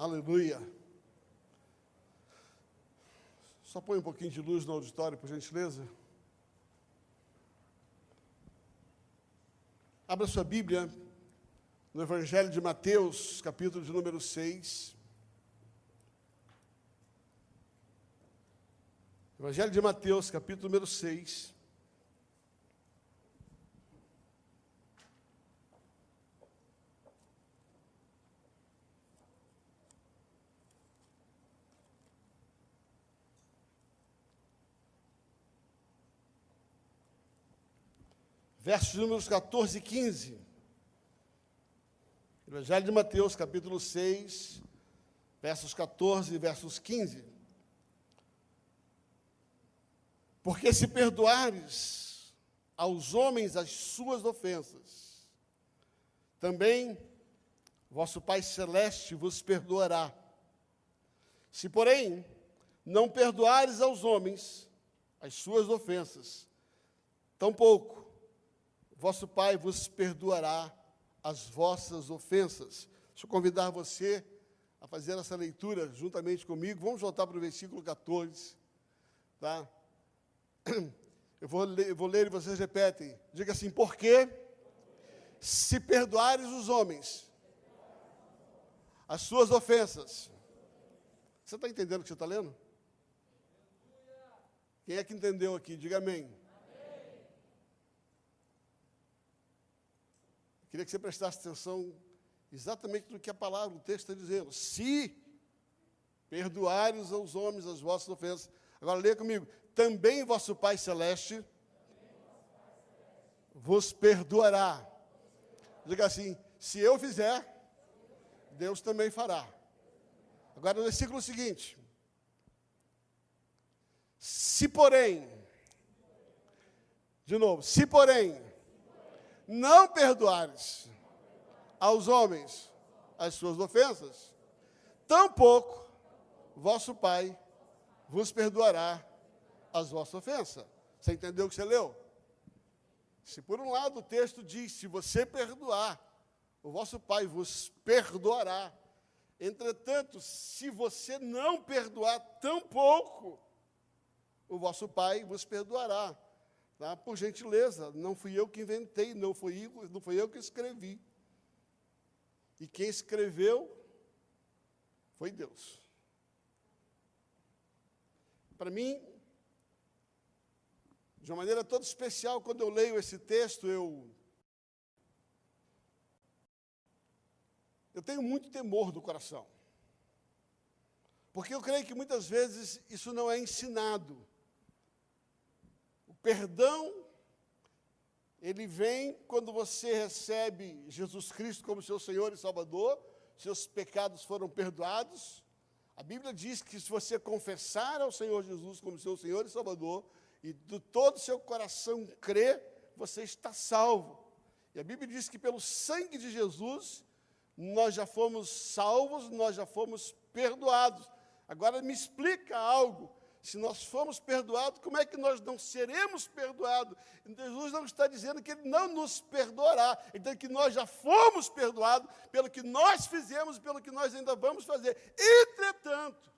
Aleluia. Só põe um pouquinho de luz no auditório, por gentileza. Abra sua Bíblia no Evangelho de Mateus, capítulo de número 6. Evangelho de Mateus, capítulo número 6. Versos números 14 e 15. Evangelho de Mateus, capítulo 6, versos 14 e versos 15. Porque se perdoares aos homens as suas ofensas, também vosso Pai Celeste vos perdoará. Se, porém, não perdoares aos homens as suas ofensas, tampouco vosso Pai vos perdoará as vossas ofensas. Deixa eu convidar você a fazer essa leitura juntamente comigo. Vamos voltar para o versículo 14. Tá? Eu vou ler, eu vou ler e vocês repetem. Diga assim: porque se perdoares os homens as suas ofensas. Você está entendendo o que você está lendo? Quem é que entendeu aqui? Diga amém. Queria que você prestasse atenção exatamente no que a palavra, o texto está dizendo. Se perdoares aos homens as vossas ofensas. Agora leia comigo. Também vosso Pai Celeste vos perdoará. Diga assim: se eu fizer, Deus também fará. Agora no versículo seguinte. Se porém, de novo, se porém não perdoares aos homens as suas ofensas, tampouco vosso Pai vos perdoará as vossas ofensas. Você entendeu o que você leu? Se por um lado o texto diz: se você perdoar, o vosso Pai vos perdoará. Entretanto, se você não perdoar, tampouco o vosso Pai vos perdoará. Tá? Por gentileza, não fui eu que inventei, não fui, não fui eu que escrevi. E quem escreveu foi Deus. Para mim, de uma maneira toda especial, quando eu leio esse texto, eu. Eu tenho muito temor do coração. Porque eu creio que muitas vezes isso não é ensinado. Perdão, ele vem quando você recebe Jesus Cristo como seu Senhor e Salvador, seus pecados foram perdoados. A Bíblia diz que se você confessar ao Senhor Jesus como seu Senhor e Salvador, e de todo o seu coração crer, você está salvo. E a Bíblia diz que pelo sangue de Jesus, nós já fomos salvos, nós já fomos perdoados. Agora me explica algo. Se nós fomos perdoados, como é que nós não seremos perdoados? Jesus não está dizendo que Ele não nos perdoará, então que nós já fomos perdoados pelo que nós fizemos e pelo que nós ainda vamos fazer. Entretanto,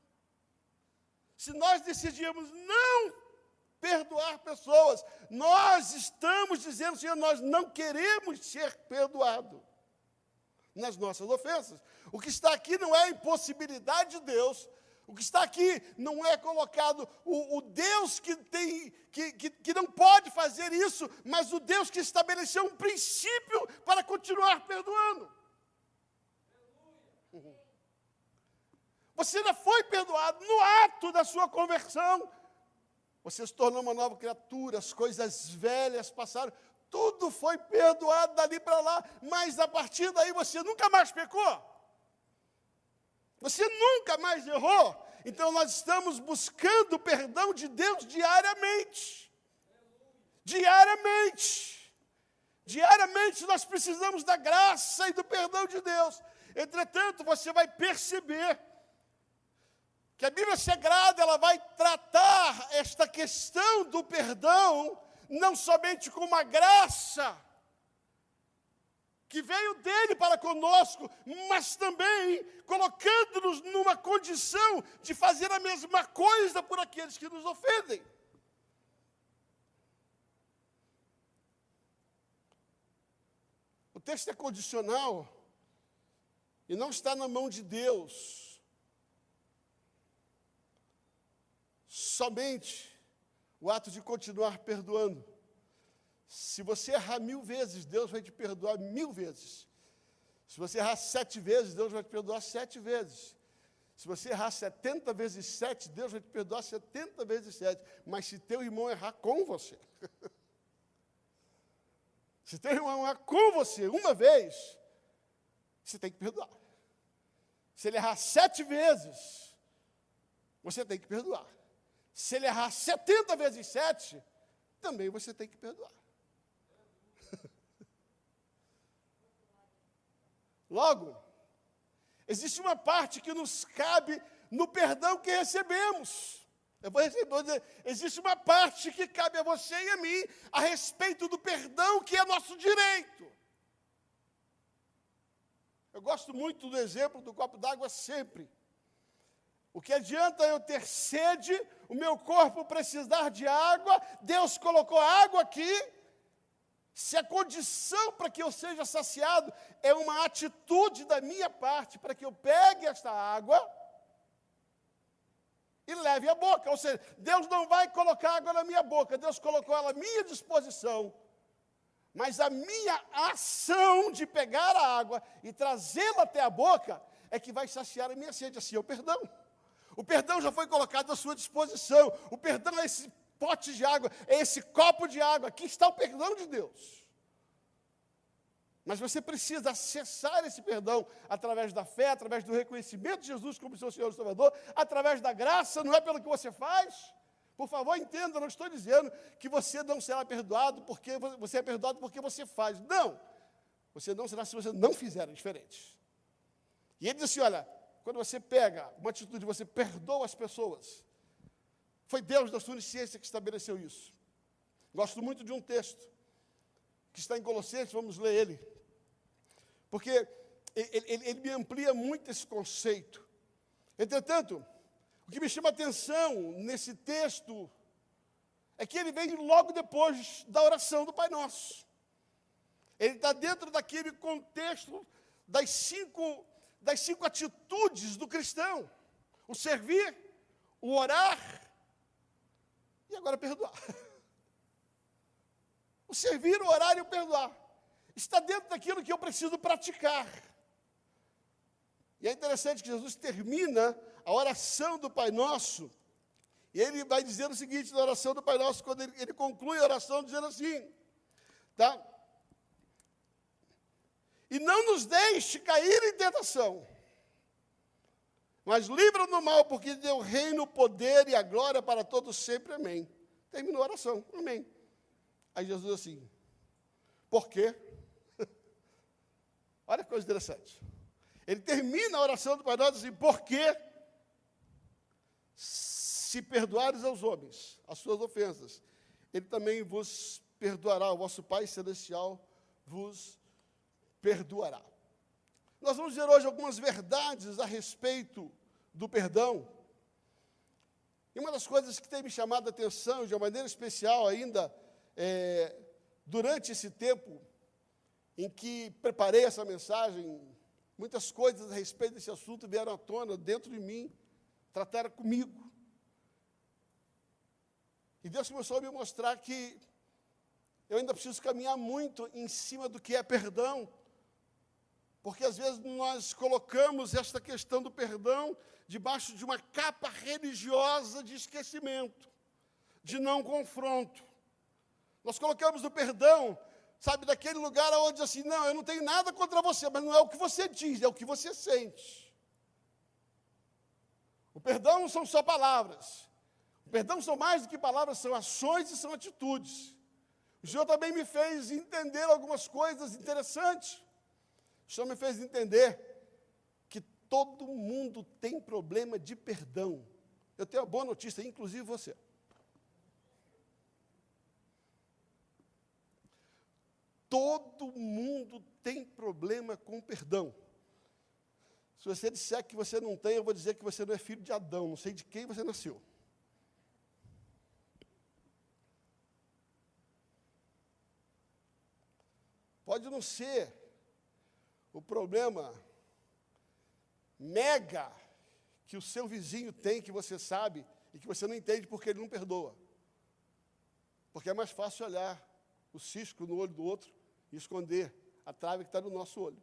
se nós decidimos não perdoar pessoas, nós estamos dizendo, Senhor, nós não queremos ser perdoados nas nossas ofensas. O que está aqui não é a impossibilidade de Deus, o que está aqui não é colocado o, o Deus que, tem, que, que, que, não pode fazer isso, mas o Deus que estabeleceu um princípio para continuar perdoando. Você ainda foi perdoado no ato da sua conversão. Você se tornou uma nova criatura, as coisas velhas passaram, tudo foi perdoado dali para lá, mas a partir daí você nunca mais pecou. Você nunca mais errou. Então nós estamos buscando o perdão de Deus diariamente. Diariamente. Diariamente nós precisamos da graça e do perdão de Deus. Entretanto, você vai perceber que a Bíblia Sagrada ela vai tratar esta questão do perdão não somente com uma graça que veio dele para conosco, mas também colocando-nos numa condição de fazer a mesma coisa por aqueles que nos ofendem. O texto é condicional e não está na mão de Deus. Somente o ato de continuar perdoando. Se você errar mil vezes, Deus vai te perdoar mil vezes. Se você errar sete vezes, Deus vai te perdoar sete vezes. Se você errar setenta vezes sete, Deus vai te perdoar setenta vezes sete. Mas se teu irmão errar com você, se teu irmão errar com você uma vez, você tem que perdoar. Se ele errar sete vezes, você tem que perdoar. Se ele errar setenta vezes sete, também você tem que perdoar. Logo, existe uma parte que nos cabe no perdão que recebemos. Eu vou, existe uma parte que cabe a você e a mim a respeito do perdão que é nosso direito. Eu gosto muito do exemplo do copo d'água sempre. O que adianta eu ter sede, o meu corpo precisar de água, Deus colocou água aqui, se a condição para que eu seja saciado é uma atitude da minha parte para que eu pegue esta água e leve à boca, ou seja, Deus não vai colocar água na minha boca, Deus colocou ela à minha disposição. Mas a minha ação de pegar a água e trazê-la até a boca é que vai saciar a minha sede, assim é o perdão. O perdão já foi colocado à sua disposição. O perdão é esse pote de água, é esse copo de água. Aqui está o perdão de Deus. Mas você precisa acessar esse perdão através da fé, através do reconhecimento de Jesus como seu Senhor e Salvador, através da graça, não é pelo que você faz. Por favor, entenda, não estou dizendo que você não será perdoado porque você é perdoado porque você faz. Não. Você não será se você não fizer diferente. E ele diz assim: olha, quando você pega uma atitude, você perdoa as pessoas, foi Deus da sua onisciência que estabeleceu isso. Gosto muito de um texto que está em Colossenses, vamos ler ele. Porque ele, ele, ele me amplia muito esse conceito. Entretanto, o que me chama a atenção nesse texto é que ele vem logo depois da oração do Pai Nosso. Ele está dentro daquele contexto das cinco, das cinco atitudes do cristão: o servir, o orar, e agora perdoar. O servir, o orar e o perdoar. Está dentro daquilo que eu preciso praticar. E é interessante que Jesus termina a oração do Pai Nosso, e ele vai dizer o seguinte na oração do Pai Nosso, quando ele, ele conclui a oração dizendo assim, tá? E não nos deixe cair em tentação, mas livra do mal, porque deu reino, o poder e a glória para todos sempre. Amém. Terminou a oração. Amém. Aí Jesus assim, por quê? Olha que coisa interessante. Ele termina a oração do Pai Nosso assim, por quê? Se perdoares aos homens as suas ofensas, Ele também vos perdoará, o vosso Pai Celestial vos perdoará. Nós vamos ver hoje algumas verdades a respeito do perdão. E uma das coisas que tem me chamado a atenção, de uma maneira especial ainda, é, durante esse tempo em que preparei essa mensagem, muitas coisas a respeito desse assunto vieram à tona dentro de mim, trataram comigo. E Deus começou a me mostrar que eu ainda preciso caminhar muito em cima do que é perdão, porque às vezes nós colocamos esta questão do perdão debaixo de uma capa religiosa de esquecimento, de não confronto. Nós colocamos o perdão, sabe, daquele lugar onde assim, não, eu não tenho nada contra você, mas não é o que você diz, é o que você sente. O perdão não são só palavras. O perdão são mais do que palavras, são ações e são atitudes. O Senhor também me fez entender algumas coisas interessantes. O Senhor me fez entender que todo mundo tem problema de perdão. Eu tenho uma boa notícia, inclusive você. todo mundo tem problema com perdão. Se você disser que você não tem, eu vou dizer que você não é filho de Adão, não sei de quem você nasceu. Pode não ser o problema mega que o seu vizinho tem, que você sabe, e que você não entende porque ele não perdoa. Porque é mais fácil olhar o cisco no olho do outro e esconder a trave que está no nosso olho.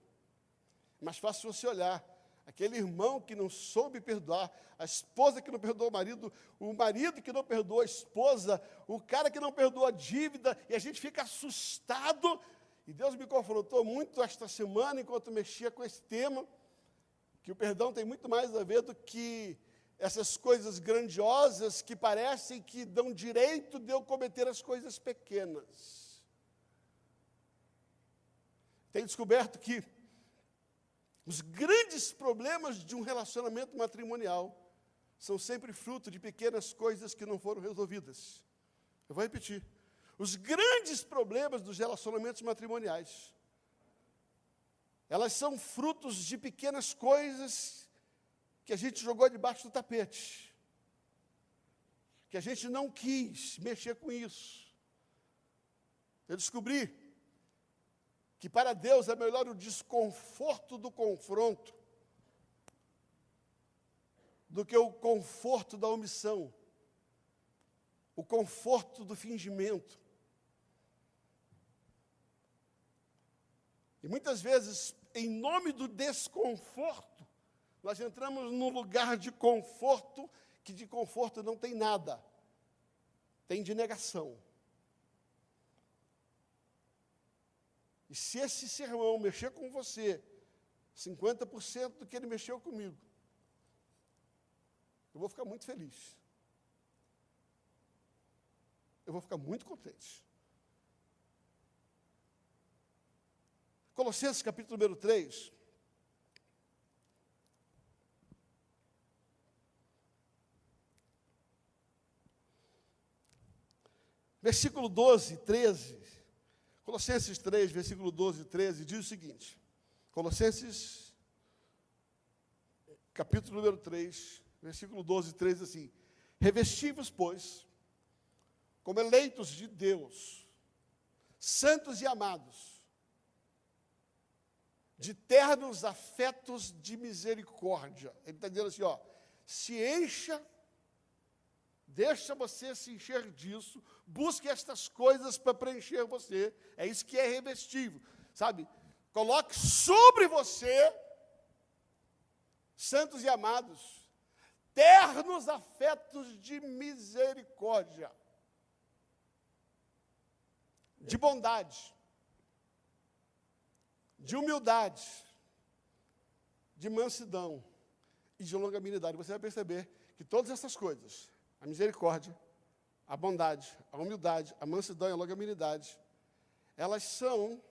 É mais fácil você olhar aquele irmão que não soube perdoar, a esposa que não perdoou o marido, o marido que não perdoou a esposa, o cara que não perdoou a dívida, e a gente fica assustado. E Deus me confrontou muito esta semana enquanto mexia com esse tema, que o perdão tem muito mais a ver do que essas coisas grandiosas que parecem que dão direito de eu cometer as coisas pequenas. Tenho descoberto que os grandes problemas de um relacionamento matrimonial são sempre fruto de pequenas coisas que não foram resolvidas. Eu vou repetir. Os grandes problemas dos relacionamentos matrimoniais, elas são frutos de pequenas coisas que a gente jogou debaixo do tapete, que a gente não quis mexer com isso. Eu descobri que para Deus é melhor o desconforto do confronto do que o conforto da omissão, o conforto do fingimento. E muitas vezes, em nome do desconforto, nós entramos num lugar de conforto, que de conforto não tem nada, tem de negação. E se esse sermão mexer com você, 50% do que ele mexeu comigo, eu vou ficar muito feliz. Eu vou ficar muito contente. Colossenses capítulo número 3. Versículo 12, 13. Colossenses 3, versículo 12 e 13, diz o seguinte: Colossenses, capítulo número 3, versículo 12 e 13, assim: Revestivos, pois, como eleitos de Deus, santos e amados, de ternos afetos de misericórdia. Ele está dizendo assim: ó, se encha Deixa você se encher disso, busque estas coisas para preencher você. É isso que é revestivo, sabe? Coloque sobre você, santos e amados, ternos afetos de misericórdia, de bondade, de humildade, de mansidão e de longanimidade. Você vai perceber que todas essas coisas a misericórdia, a bondade, a humildade, a mansidão e a longanimidade, elas são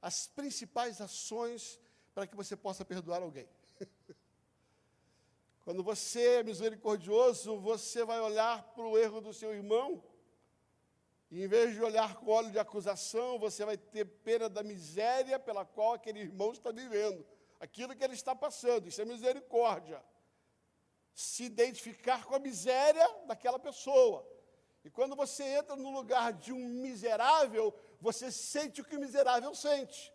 as principais ações para que você possa perdoar alguém. Quando você é misericordioso, você vai olhar para o erro do seu irmão, em vez de olhar com óleo de acusação, você vai ter pena da miséria pela qual aquele irmão está vivendo, aquilo que ele está passando, isso é misericórdia se identificar com a miséria daquela pessoa. E quando você entra no lugar de um miserável, você sente o que o miserável sente.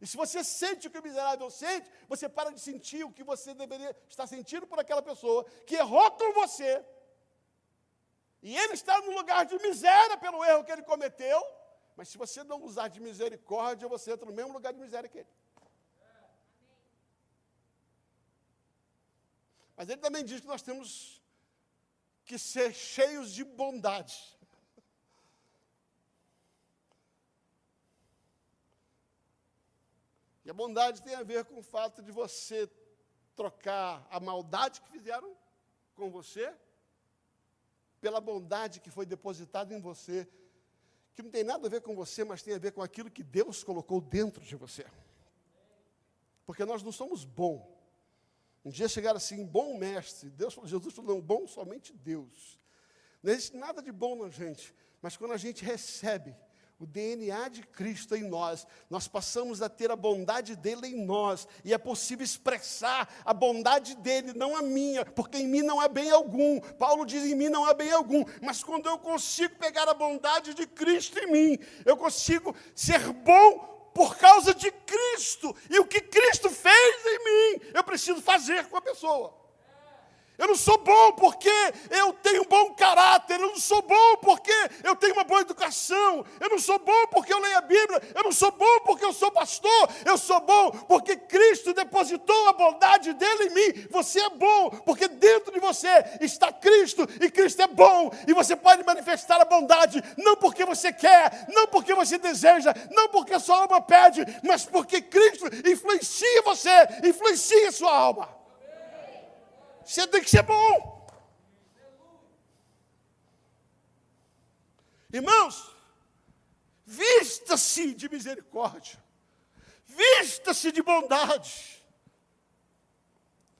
E se você sente o que o miserável sente, você para de sentir o que você deveria estar sentindo por aquela pessoa que errou com você. E ele está no lugar de miséria pelo erro que ele cometeu, mas se você não usar de misericórdia, você entra no mesmo lugar de miséria que ele. Mas ele também diz que nós temos que ser cheios de bondade. E a bondade tem a ver com o fato de você trocar a maldade que fizeram com você pela bondade que foi depositada em você, que não tem nada a ver com você, mas tem a ver com aquilo que Deus colocou dentro de você. Porque nós não somos bons um dia chegaram assim, bom mestre. Deus falou, Jesus falou, não, bom somente Deus. Não existe nada de bom na gente, mas quando a gente recebe o DNA de Cristo em nós, nós passamos a ter a bondade dele em nós, e é possível expressar a bondade dele, não a minha, porque em mim não há bem algum. Paulo diz: em mim não há bem algum, mas quando eu consigo pegar a bondade de Cristo em mim, eu consigo ser bom por causa de Cristo, e o que Cristo fez em mim, eu preciso fazer com a pessoa. Eu não sou bom porque eu tenho um bom caráter, eu não sou bom porque eu tenho uma boa educação, eu não sou bom porque eu leio a Bíblia, eu não sou bom porque eu sou pastor, eu sou bom porque Cristo depositou a bondade dele em mim. Você é bom porque dentro de você está Cristo e Cristo é bom e você pode manifestar a bondade não porque você quer, não porque você deseja, não porque a sua alma pede, mas porque Cristo influencia você, influencia a sua alma. Você tem que ser bom. Irmãos, vista-se de misericórdia, vista-se de bondade,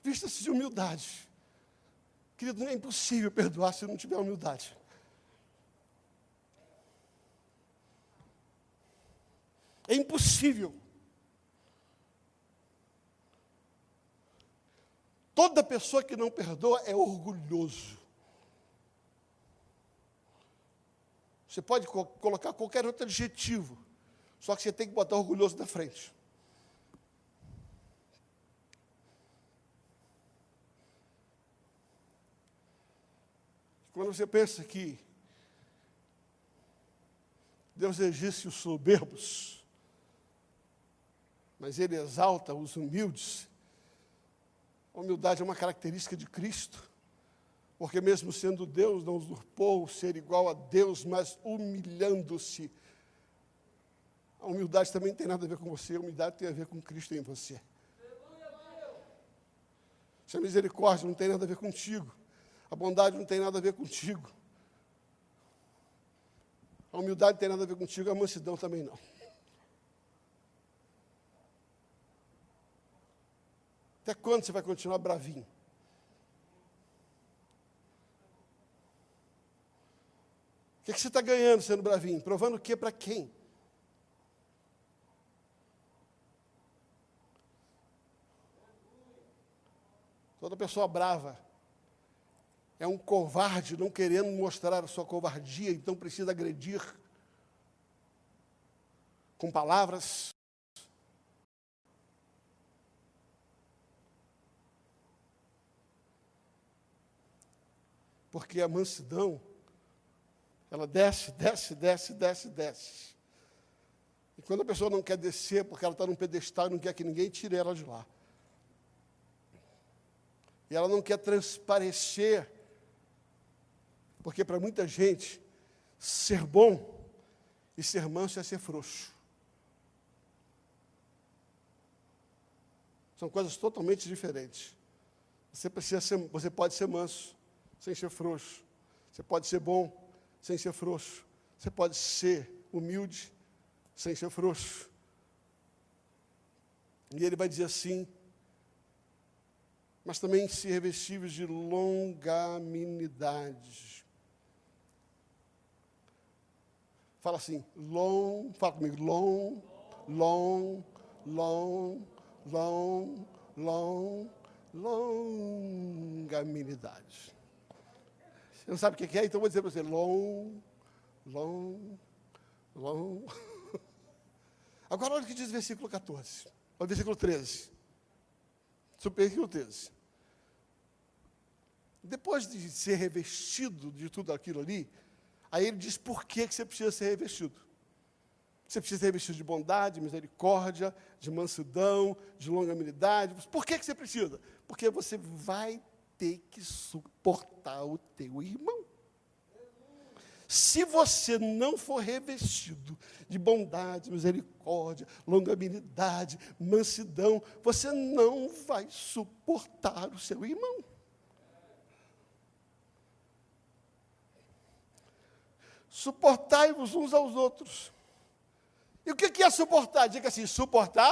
vista-se de humildade. Querido, não é impossível perdoar se não tiver humildade. É impossível. Toda pessoa que não perdoa é orgulhoso. Você pode co colocar qualquer outro adjetivo, só que você tem que botar orgulhoso na frente. Quando você pensa que Deus existe os soberbos, mas Ele exalta os humildes, a humildade é uma característica de Cristo, porque mesmo sendo Deus, não usurpou ser igual a Deus, mas humilhando-se. A humildade também não tem nada a ver com você, a humildade tem a ver com Cristo em você. Se a misericórdia não tem nada a ver contigo, a bondade não tem nada a ver contigo, a humildade não tem nada a ver contigo, a mansidão também não. Até quando você vai continuar bravinho? O que, é que você está ganhando sendo bravinho? Provando o que para quem? Toda pessoa brava é um covarde não querendo mostrar a sua covardia, então precisa agredir com palavras, Porque a mansidão, ela desce, desce, desce, desce, desce. E quando a pessoa não quer descer, porque ela está num pedestal e não quer que ninguém tire ela de lá. E ela não quer transparecer, porque para muita gente, ser bom e ser manso é ser frouxo. São coisas totalmente diferentes. Você, precisa ser, você pode ser manso, sem ser frouxo. Você pode ser bom sem ser frouxo. Você pode ser humilde sem ser frouxo. E ele vai dizer assim, mas também se revestíveis de longanimidade. Fala assim, long, fala comigo, long, long, long, long, long, longanimidade. Você não sabe o que é? Então eu vou dizer para você: long, long, long. Agora olha o que diz o versículo 14. Olha o versículo 13. Versículo 13. Depois de ser revestido de tudo aquilo ali, aí ele diz por que, que você precisa ser revestido. Você precisa ser revestido de bondade, de misericórdia, de mansidão, de longanimidade. Por que, que você precisa? Porque você vai ter que suportar o teu irmão. Se você não for revestido de bondade, misericórdia, longanimidade, mansidão, você não vai suportar o seu irmão. Suportai-vos uns aos outros. E o que é suportar? Diga assim: suportar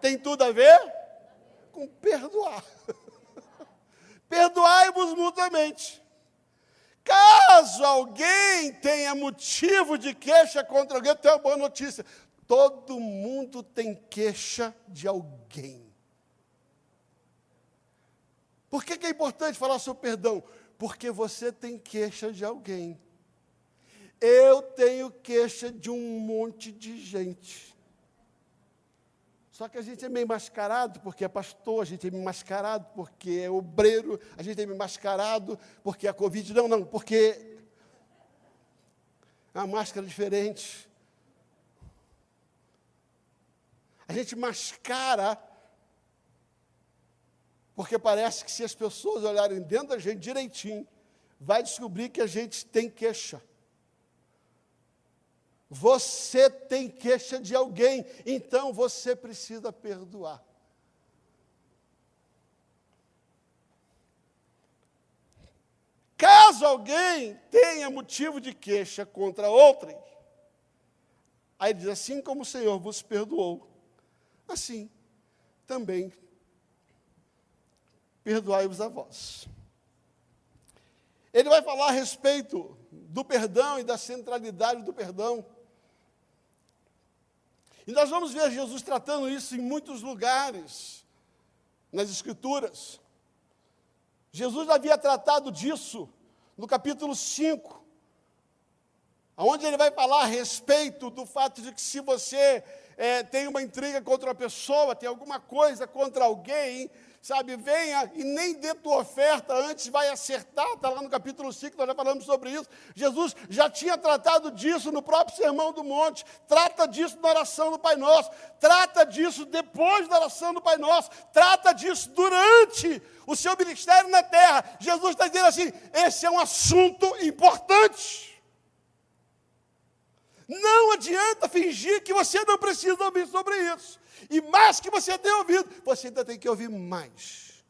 tem tudo a ver com perdoar. Perdoai-vos mutuamente. Caso alguém tenha motivo de queixa contra alguém, eu tenho uma boa notícia. Todo mundo tem queixa de alguém. Por que, que é importante falar sobre perdão? Porque você tem queixa de alguém. Eu tenho queixa de um monte de gente. Só que a gente é meio mascarado porque é pastor, a gente é meio mascarado porque é obreiro, a gente é meio mascarado porque é Covid. Não, não, porque é uma máscara diferente. A gente mascara porque parece que se as pessoas olharem dentro da gente direitinho, vai descobrir que a gente tem queixa. Você tem queixa de alguém, então você precisa perdoar. Caso alguém tenha motivo de queixa contra outrem, aí diz assim como o Senhor vos perdoou, assim também perdoai-vos a vós. Ele vai falar a respeito do perdão e da centralidade do perdão. E nós vamos ver Jesus tratando isso em muitos lugares nas Escrituras. Jesus havia tratado disso no capítulo 5, onde ele vai falar a respeito do fato de que se você é, tem uma intriga contra uma pessoa, tem alguma coisa contra alguém, sabe, venha e nem dê tua oferta antes, vai acertar, está lá no capítulo 5, nós já falamos sobre isso. Jesus já tinha tratado disso no próprio Sermão do Monte, trata disso na oração do Pai Nosso, trata disso depois da oração do Pai Nosso, trata disso durante o seu ministério na terra. Jesus está dizendo assim: esse é um assunto importante. Não adianta fingir que você não precisa ouvir sobre isso. E mais que você tenha ouvido, você ainda tem que ouvir mais.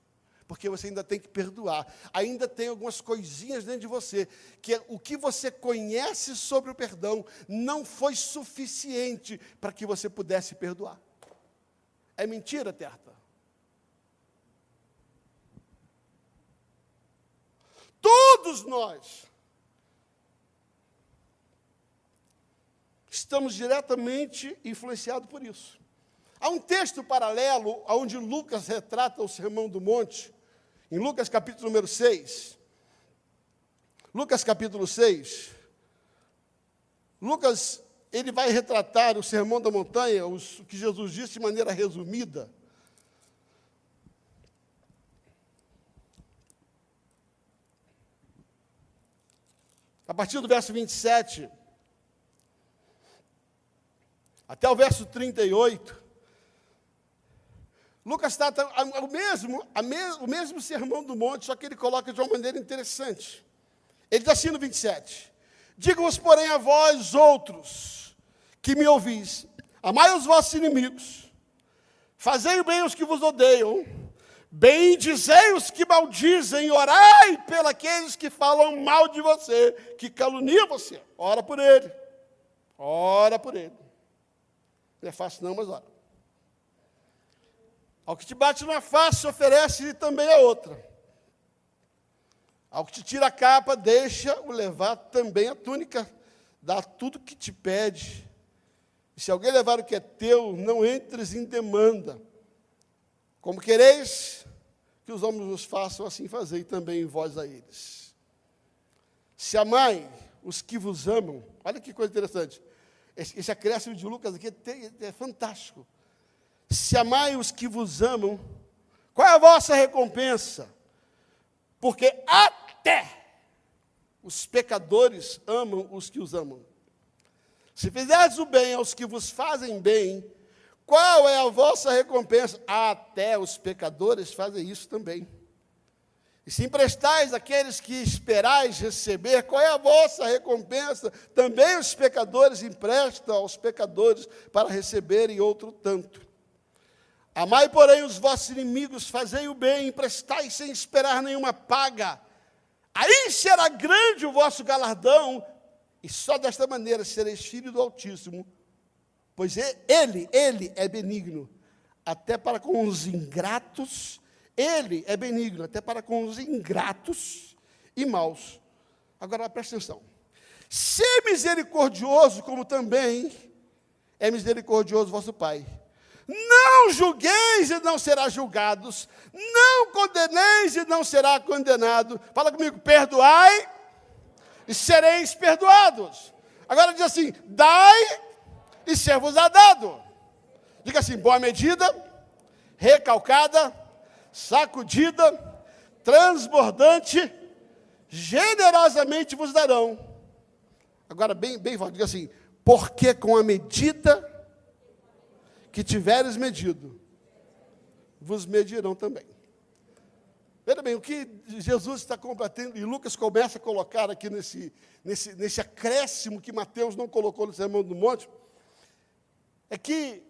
Porque você ainda tem que perdoar. Ainda tem algumas coisinhas dentro de você que é o que você conhece sobre o perdão não foi suficiente para que você pudesse perdoar. É mentira, Terta? Todos nós estamos diretamente influenciados por isso. Há um texto paralelo onde Lucas retrata o Sermão do Monte, em Lucas capítulo número 6. Lucas capítulo 6. Lucas, ele vai retratar o Sermão da Montanha, o que Jesus disse de maneira resumida. A partir do verso 27 até o verso 38, Lucas trata o mesmo, o mesmo sermão do monte, só que ele coloca de uma maneira interessante. Ele diz assim no 27: Digo-vos, porém, a vós outros que me ouvis, amai os vossos inimigos, fazei o bem aos que vos odeiam, bendizei os que maldizem, orai pelos que falam mal de você, que caluniam você. Ora por ele, ora por ele. Não é fácil não, mas ora. Ao que te bate numa face, oferece também a outra. Ao que te tira a capa, deixa-o levar também a túnica. Dá tudo que te pede. E se alguém levar o que é teu, não entres em demanda. Como quereis que os homens vos façam, assim fazei também vós a eles. Se amai os que vos amam, olha que coisa interessante. Esse, esse acréscimo de Lucas aqui é, é fantástico. Se amai os que vos amam, qual é a vossa recompensa? Porque até os pecadores amam os que os amam. Se fizerdes o bem aos que vos fazem bem, qual é a vossa recompensa? Até os pecadores fazem isso também. E se emprestais aqueles que esperais receber, qual é a vossa recompensa? Também os pecadores emprestam aos pecadores para receberem outro tanto. Amai, porém, os vossos inimigos, fazei o bem, emprestai sem esperar nenhuma paga. Aí será grande o vosso galardão, e só desta maneira sereis filho do Altíssimo, pois ele, ele é benigno, até para com os ingratos, ele é benigno, até para com os ingratos e maus. Agora presta atenção. Ser misericordioso, como também é misericordioso vosso Pai. Não julgueis e não será julgados. Não condeneis e não será condenado. Fala comigo, perdoai e sereis perdoados. Agora diz assim: dai e ser-vos-á dado. Diga assim: boa medida, recalcada, sacudida, transbordante, generosamente vos darão. Agora, bem, bem forte, diga assim: porque com a medida que tiveres medido, vos medirão também. Veja bem, o que Jesus está combatendo, e Lucas começa a colocar aqui nesse, nesse, nesse acréscimo que Mateus não colocou no Sermão do Monte, é que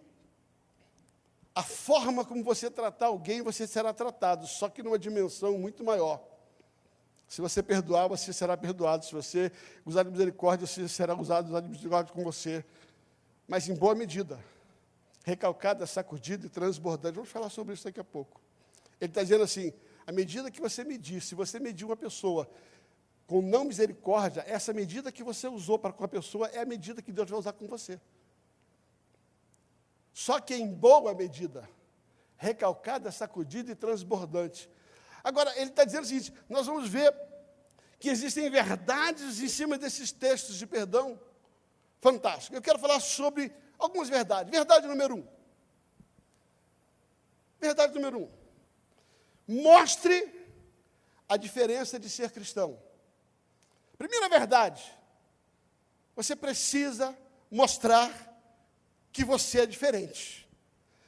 a forma como você tratar alguém, você será tratado, só que numa dimensão muito maior. Se você perdoar, você será perdoado. Se você usar de misericórdia, você será usado de misericórdia com você. Mas em boa medida. Recalcada, sacudida e transbordante. Vamos falar sobre isso daqui a pouco. Ele está dizendo assim: à medida que você medir, se você medir uma pessoa com não misericórdia, essa medida que você usou para com a pessoa é a medida que Deus vai usar com você. Só que em boa medida, recalcada, sacudida e transbordante. Agora, ele está dizendo o seguinte: nós vamos ver que existem verdades em cima desses textos de perdão. Fantástico. Eu quero falar sobre algumas verdades. Verdade número um. Verdade número um. Mostre a diferença de ser cristão. Primeira verdade, você precisa mostrar que você é diferente.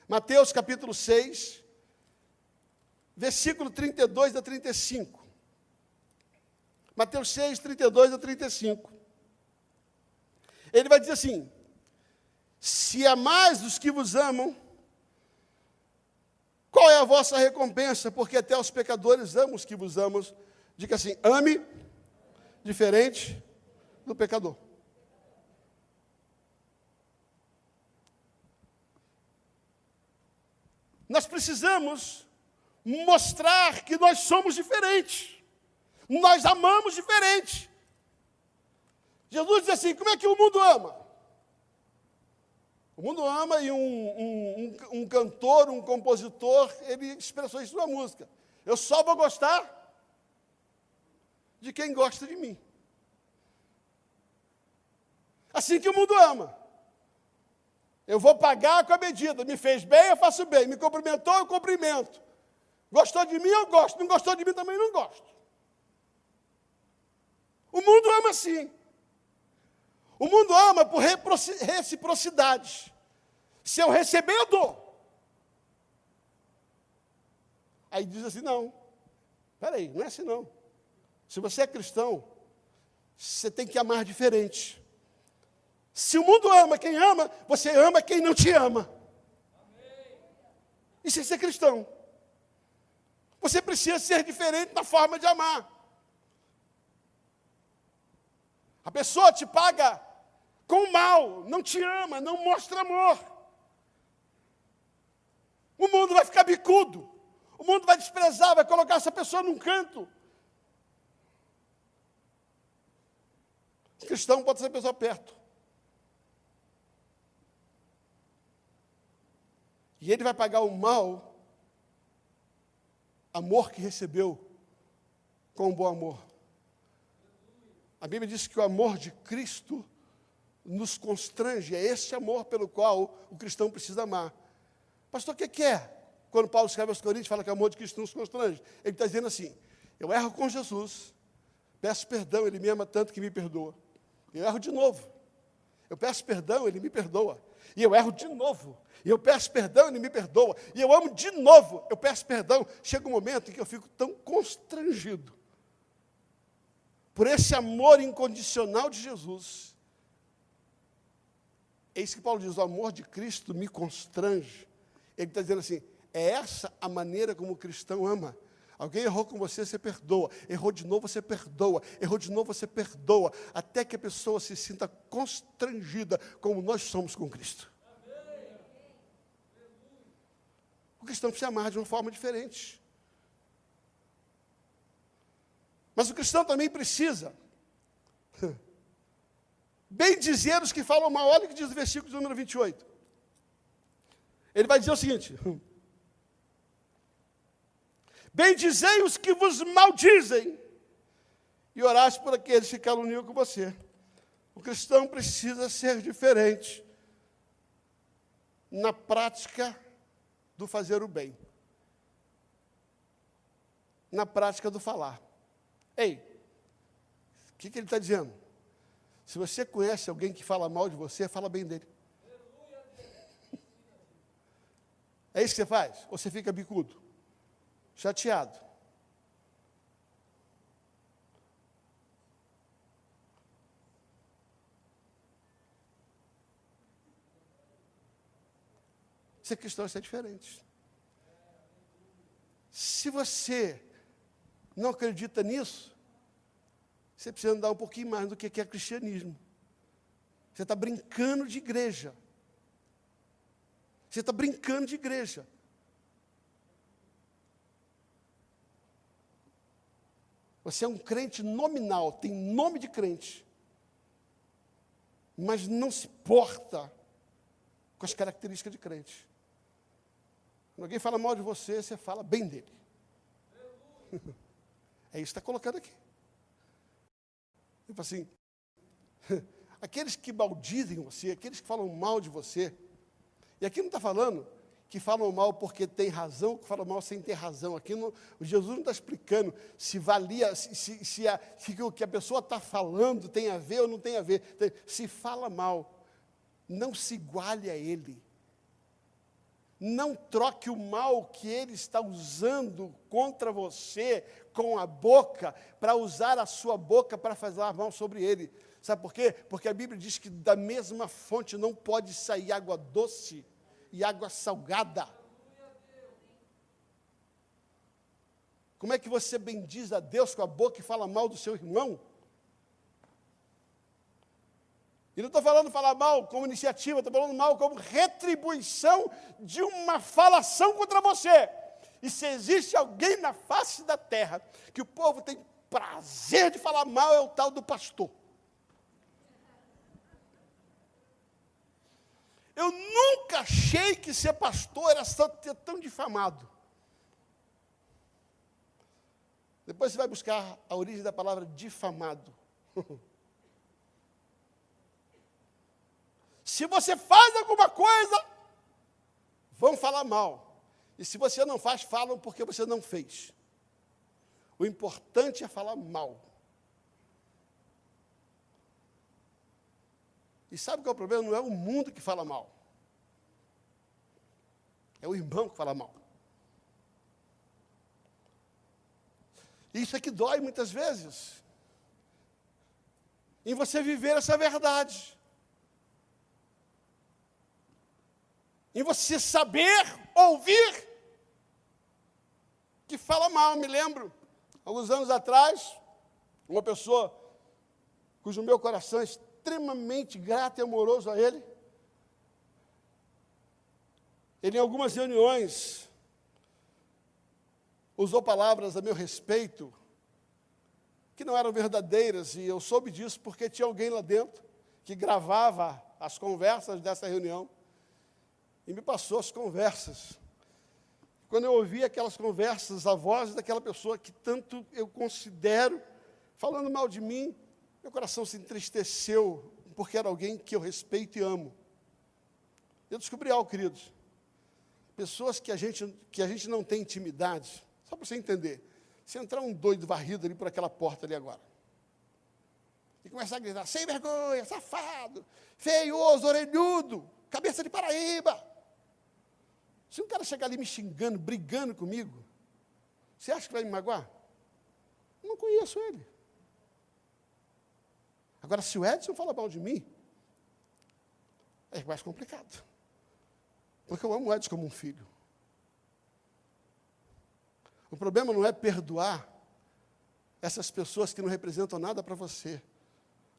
Mateus capítulo 6, versículo 32 a 35. Mateus 6, 32 a 35. Ele vai dizer assim: Se amais os que vos amam, qual é a vossa recompensa? Porque até os pecadores amam os que vos amam. Diga assim: ame diferente do pecador. Nós precisamos mostrar que nós somos diferentes. Nós amamos diferente. Jesus diz assim: como é que o mundo ama? O mundo ama e um, um, um, um cantor, um compositor, ele expressou isso na música. Eu só vou gostar de quem gosta de mim. Assim que o mundo ama. Eu vou pagar com a medida. Me fez bem, eu faço bem. Me cumprimentou, eu cumprimento. Gostou de mim, eu gosto. Não gostou de mim, também não gosto. O mundo ama assim. O mundo ama por reciprocidade. Se eu receber, eu dou. Aí diz assim: não, peraí, não é assim não. Se você é cristão, você tem que amar diferente. Se o mundo ama quem ama, você ama quem não te ama. Isso é ser cristão. Você precisa ser diferente na forma de amar. A pessoa te paga com mal, não te ama, não mostra amor. O mundo vai ficar bicudo. O mundo vai desprezar, vai colocar essa pessoa num canto. O cristão pode ser pessoa perto. E ele vai pagar o mal, amor que recebeu, com um bom amor. A Bíblia diz que o amor de Cristo nos constrange, é esse amor pelo qual o cristão precisa amar. Pastor, o que é? Quando Paulo escreve aos Coríntios, fala que o amor de Cristo nos constrange. Ele está dizendo assim: eu erro com Jesus, peço perdão, ele me ama tanto que me perdoa. Eu erro de novo. Eu peço perdão, ele me perdoa. E eu erro de novo. E eu peço perdão, ele me perdoa. E eu amo de novo, eu peço perdão. Chega um momento em que eu fico tão constrangido por esse amor incondicional de Jesus. É isso que Paulo diz: o amor de Cristo me constrange. Ele está dizendo assim: é essa a maneira como o cristão ama. Alguém errou com você, você perdoa. Errou de novo, você perdoa. Errou de novo, você perdoa. Até que a pessoa se sinta constrangida, como nós somos com Cristo. O cristão precisa amar de uma forma diferente. Mas o cristão também precisa Bem dizer os que falam mal, olha o que diz o versículo número 28. Ele vai dizer o seguinte: Bendizei os que vos maldizem, e oraste por aqueles que caluniam com você. O cristão precisa ser diferente na prática do fazer o bem, na prática do falar. Ei, o que, que ele está dizendo? Se você conhece alguém que fala mal de você, fala bem dele. É isso que você faz? Ou você fica bicudo? Chateado? Ser cristão é diferente. Se você não acredita nisso, você precisa andar um pouquinho mais do que é cristianismo. Você está brincando de igreja. Você está brincando de igreja. Você é um crente nominal, tem nome de crente, mas não se porta com as características de crente. Quando alguém fala mal de você, você fala bem dele. É isso que está colocando aqui. Tipo assim, aqueles que maldizem você, aqueles que falam mal de você, e aqui não está falando que falam mal porque tem razão, que falam mal sem ter razão. Aqui não, Jesus não está explicando se valia, se, se, se, a, se o que a pessoa está falando tem a ver ou não tem a ver. Se fala mal, não se iguale a ele. Não troque o mal que ele está usando contra você com a boca, para usar a sua boca para fazer mal sobre ele. Sabe por quê? Porque a Bíblia diz que da mesma fonte não pode sair água doce e água salgada. Como é que você bendiz a Deus com a boca e fala mal do seu irmão? E não estou falando falar mal como iniciativa, estou falando mal como retribuição de uma falação contra você. E se existe alguém na face da terra que o povo tem prazer de falar mal, é o tal do pastor. Eu nunca achei que ser pastor era tão difamado. Depois você vai buscar a origem da palavra difamado. Se você faz alguma coisa, vão falar mal. E se você não faz, falam porque você não fez. O importante é falar mal. E sabe qual é o problema? Não é o mundo que fala mal. É o irmão que fala mal. Isso é que dói muitas vezes. Em você viver essa verdade. Em você saber ouvir que fala mal. Me lembro, alguns anos atrás, uma pessoa cujo meu coração é extremamente grato e amoroso a ele, ele em algumas reuniões usou palavras a meu respeito que não eram verdadeiras, e eu soube disso porque tinha alguém lá dentro que gravava as conversas dessa reunião e me passou as conversas. Quando eu ouvi aquelas conversas, a voz daquela pessoa que tanto eu considero, falando mal de mim, meu coração se entristeceu, porque era alguém que eu respeito e amo. Eu descobri algo, queridos. Pessoas que a gente, que a gente não tem intimidade, só para você entender. Se entrar um doido varrido ali por aquela porta ali agora, e começar a gritar, sem vergonha, safado, feioso, orelhudo, cabeça de Paraíba, se um cara chegar ali me xingando, brigando comigo, você acha que vai me magoar? Eu não conheço ele. Agora, se o Edson fala mal de mim, é mais complicado. Porque eu amo o Edson como um filho. O problema não é perdoar essas pessoas que não representam nada para você.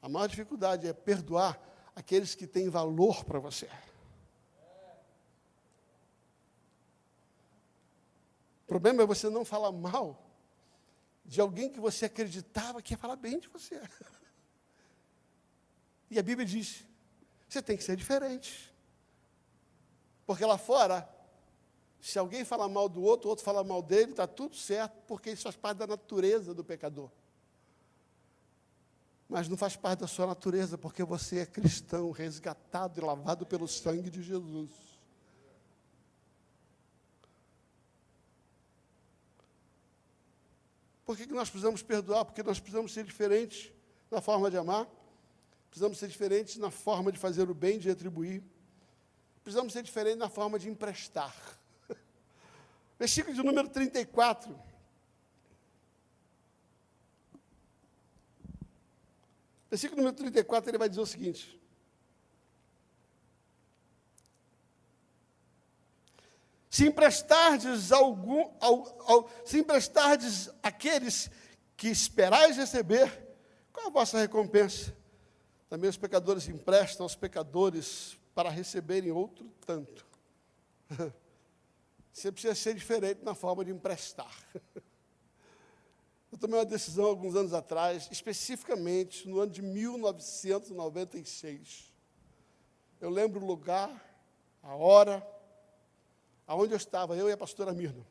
A maior dificuldade é perdoar aqueles que têm valor para você. Problema é você não falar mal de alguém que você acreditava que ia falar bem de você. E a Bíblia diz: você tem que ser diferente. Porque lá fora, se alguém fala mal do outro, o outro fala mal dele, está tudo certo, porque isso faz parte da natureza do pecador. Mas não faz parte da sua natureza, porque você é cristão, resgatado e lavado pelo sangue de Jesus. Por que, nós precisamos perdoar? Porque nós precisamos ser diferentes na forma de amar, precisamos ser diferentes na forma de fazer o bem, de retribuir, precisamos ser diferentes na forma de emprestar. Versículo de número 34. Versículo número 34, ele vai dizer o seguinte: Se emprestardes algum, ao, ao, se emprestardes aqueles que esperais receber, qual a vossa recompensa? Também os pecadores emprestam aos pecadores para receberem outro tanto. Você precisa ser diferente na forma de emprestar. Eu tomei uma decisão alguns anos atrás, especificamente no ano de 1996. Eu lembro o lugar, a hora, aonde eu estava, eu e a pastora Mirna.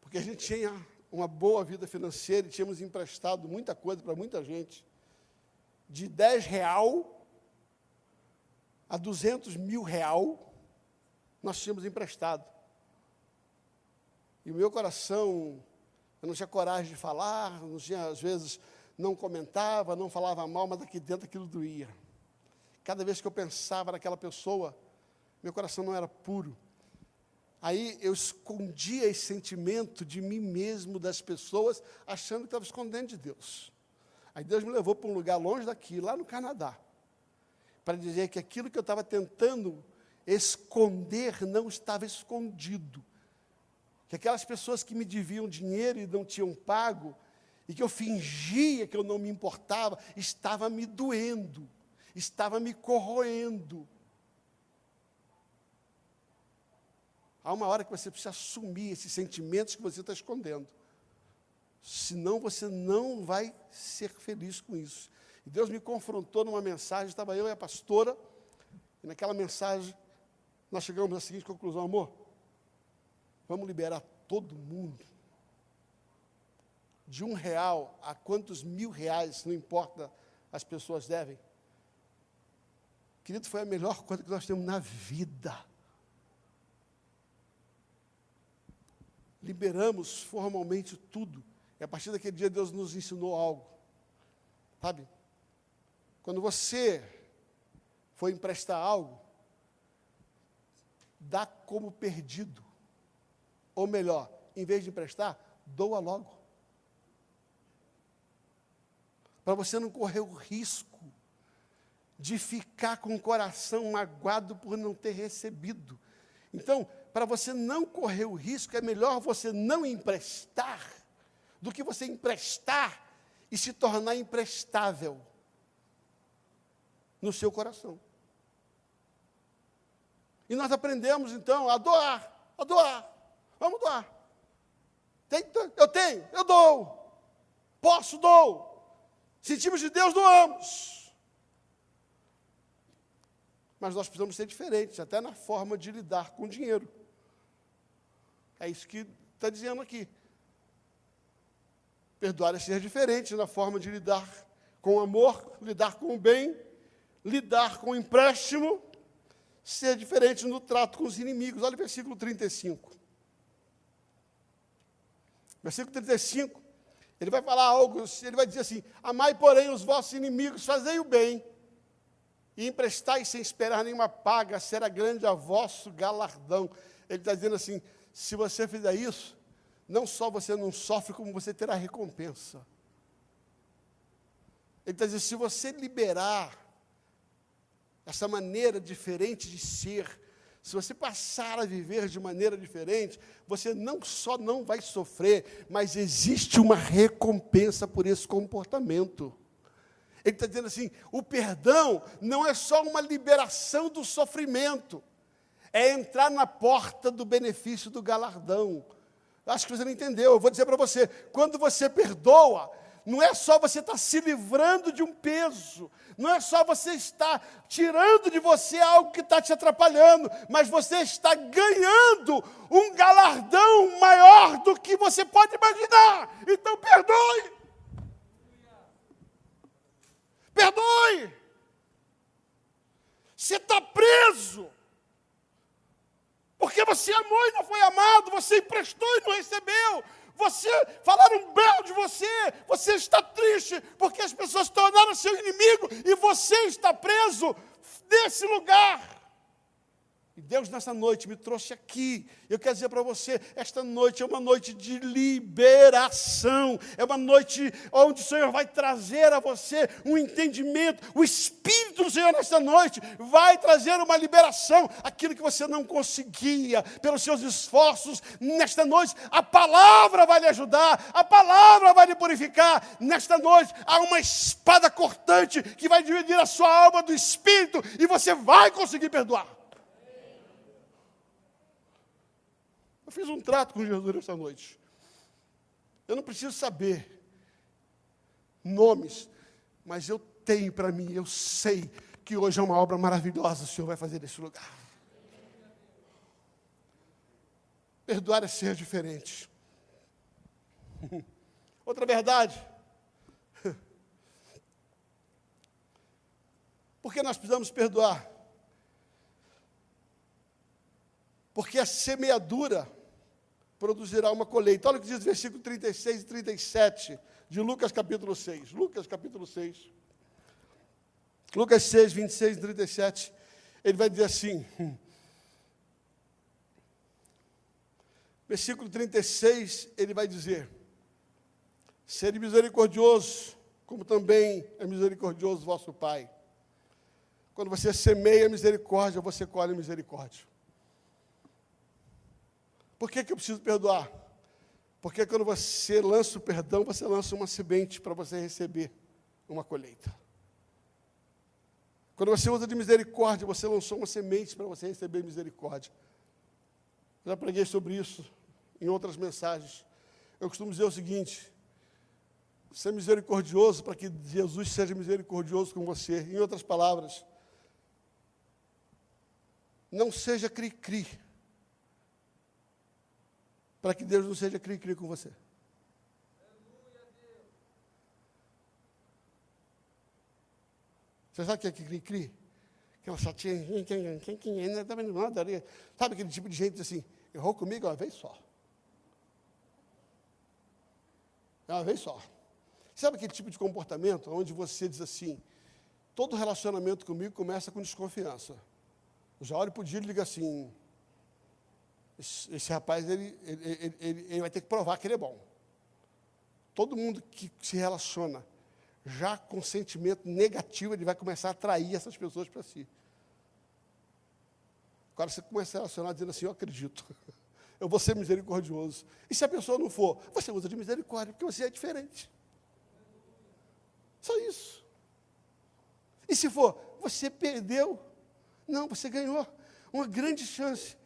Porque a gente tinha uma boa vida financeira e tínhamos emprestado muita coisa para muita gente. De 10 real a 200 mil real nós tínhamos emprestado. E o meu coração, eu não tinha coragem de falar, não tinha, às vezes, não comentava, não falava mal, mas aqui dentro aquilo doía. Cada vez que eu pensava naquela pessoa, meu coração não era puro. Aí eu escondia esse sentimento de mim mesmo, das pessoas, achando que estava escondendo de Deus. Aí Deus me levou para um lugar longe daqui, lá no Canadá, para dizer que aquilo que eu estava tentando esconder não estava escondido. Que aquelas pessoas que me deviam dinheiro e não tinham pago, e que eu fingia que eu não me importava, estava me doendo, estava me corroendo. Há uma hora que você precisa assumir esses sentimentos que você está escondendo. Senão você não vai ser feliz com isso. E Deus me confrontou numa mensagem, estava eu e a pastora, e naquela mensagem nós chegamos à seguinte conclusão, amor, vamos liberar todo mundo. De um real a quantos mil reais, não importa, as pessoas devem. Querido, foi a melhor coisa que nós temos na vida. Liberamos formalmente tudo. E a partir daquele dia Deus nos ensinou algo. Sabe? Quando você for emprestar algo, dá como perdido. Ou melhor, em vez de emprestar, doa logo. Para você não correr o risco de ficar com o coração magoado por não ter recebido. Então, para você não correr o risco, é melhor você não emprestar do que você emprestar e se tornar imprestável no seu coração. E nós aprendemos então a doar, a doar. Vamos doar. Tem, eu tenho, eu dou. Posso, dou. Sentimos de Deus, doamos. Mas nós precisamos ser diferentes, até na forma de lidar com o dinheiro. É isso que está dizendo aqui. Perdoar é ser diferente na forma de lidar com o amor, lidar com o bem, lidar com o empréstimo ser diferente no trato com os inimigos. Olha o versículo 35. Versículo 35. Ele vai falar algo, ele vai dizer assim: Amai, porém, os vossos inimigos, fazei o bem, e emprestai sem esperar nenhuma paga, será grande a vosso galardão. Ele está dizendo assim: se você fizer isso, não só você não sofre, como você terá recompensa. Ele está dizendo: se você liberar essa maneira diferente de ser, se você passar a viver de maneira diferente, você não só não vai sofrer, mas existe uma recompensa por esse comportamento. Ele está dizendo assim: o perdão não é só uma liberação do sofrimento, é entrar na porta do benefício do galardão. Acho que você não entendeu. Eu vou dizer para você: quando você perdoa, não é só você estar se livrando de um peso, não é só você estar tirando de você algo que está te atrapalhando, mas você está ganhando um galardão maior do que você pode imaginar. Então perdoe. Perdoe. Você está preso. Porque você amou e não foi amado, você emprestou e não recebeu, você falaram bem de você, você está triste porque as pessoas tornaram seu inimigo e você está preso nesse lugar. E Deus, nessa noite, me trouxe aqui. Eu quero dizer para você: esta noite é uma noite de liberação, é uma noite onde o Senhor vai trazer a você um entendimento. O Espírito do Senhor, nesta noite, vai trazer uma liberação. Aquilo que você não conseguia pelos seus esforços, nesta noite, a palavra vai lhe ajudar, a palavra vai lhe purificar. Nesta noite, há uma espada cortante que vai dividir a sua alma do Espírito e você vai conseguir perdoar. Eu fiz um trato com Jesus essa noite. Eu não preciso saber nomes, mas eu tenho para mim, eu sei que hoje é uma obra maravilhosa o Senhor vai fazer nesse lugar. Perdoar é ser diferente. Outra verdade. Por que nós precisamos perdoar? Porque a semeadura produzirá uma colheita. Olha o que diz o versículo 36 e 37 de Lucas capítulo 6. Lucas capítulo 6. Lucas 6, 26 e 37. Ele vai dizer assim. Hum. Versículo 36, ele vai dizer: Sede misericordioso, como também é misericordioso vosso Pai. Quando você semeia misericórdia, você colhe misericórdia. Por que, que eu preciso perdoar? Porque quando você lança o perdão, você lança uma semente para você receber uma colheita. Quando você usa de misericórdia, você lançou uma semente para você receber misericórdia. Já preguei sobre isso em outras mensagens. Eu costumo dizer o seguinte: ser misericordioso para que Jesus seja misericordioso com você. Em outras palavras, não seja cri-cri para que Deus não seja cri-cri com você. Você sabe o que é cri-cri? Aquela chatinha, sabe aquele tipo de gente assim, errou comigo uma vez só. Uma vez só. Sabe aquele tipo de comportamento onde você diz assim, todo relacionamento comigo começa com desconfiança. Eu já olho para o dia e liga assim, esse, rapaz ele, ele, ele, ele vai ter que provar que ele é bom. Todo mundo que se relaciona já com sentimento negativo, ele vai começar a atrair essas pessoas para si. Agora você começa a relacionar dizendo assim, eu acredito, eu vou ser misericordioso. E se a pessoa não for, você usa de misericórdia, porque você é diferente. Só isso. E se for, você perdeu. Não, você ganhou uma grande chance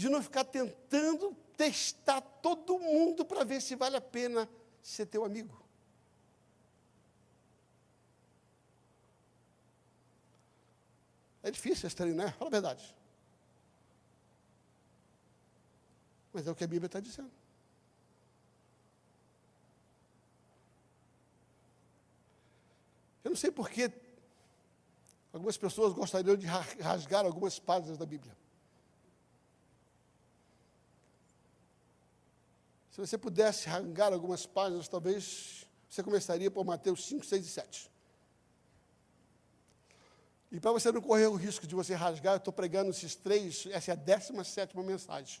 de não ficar tentando testar todo mundo para ver se vale a pena ser teu amigo. É difícil esse treino, né? Fala a verdade. Mas é o que a Bíblia está dizendo. Eu não sei por que algumas pessoas gostariam de rasgar algumas páginas da Bíblia. Se você pudesse arrancar algumas páginas, talvez você começaria por Mateus 5, 6 e 7. E para você não correr o risco de você rasgar, eu estou pregando esses três, essa é a 17 mensagem.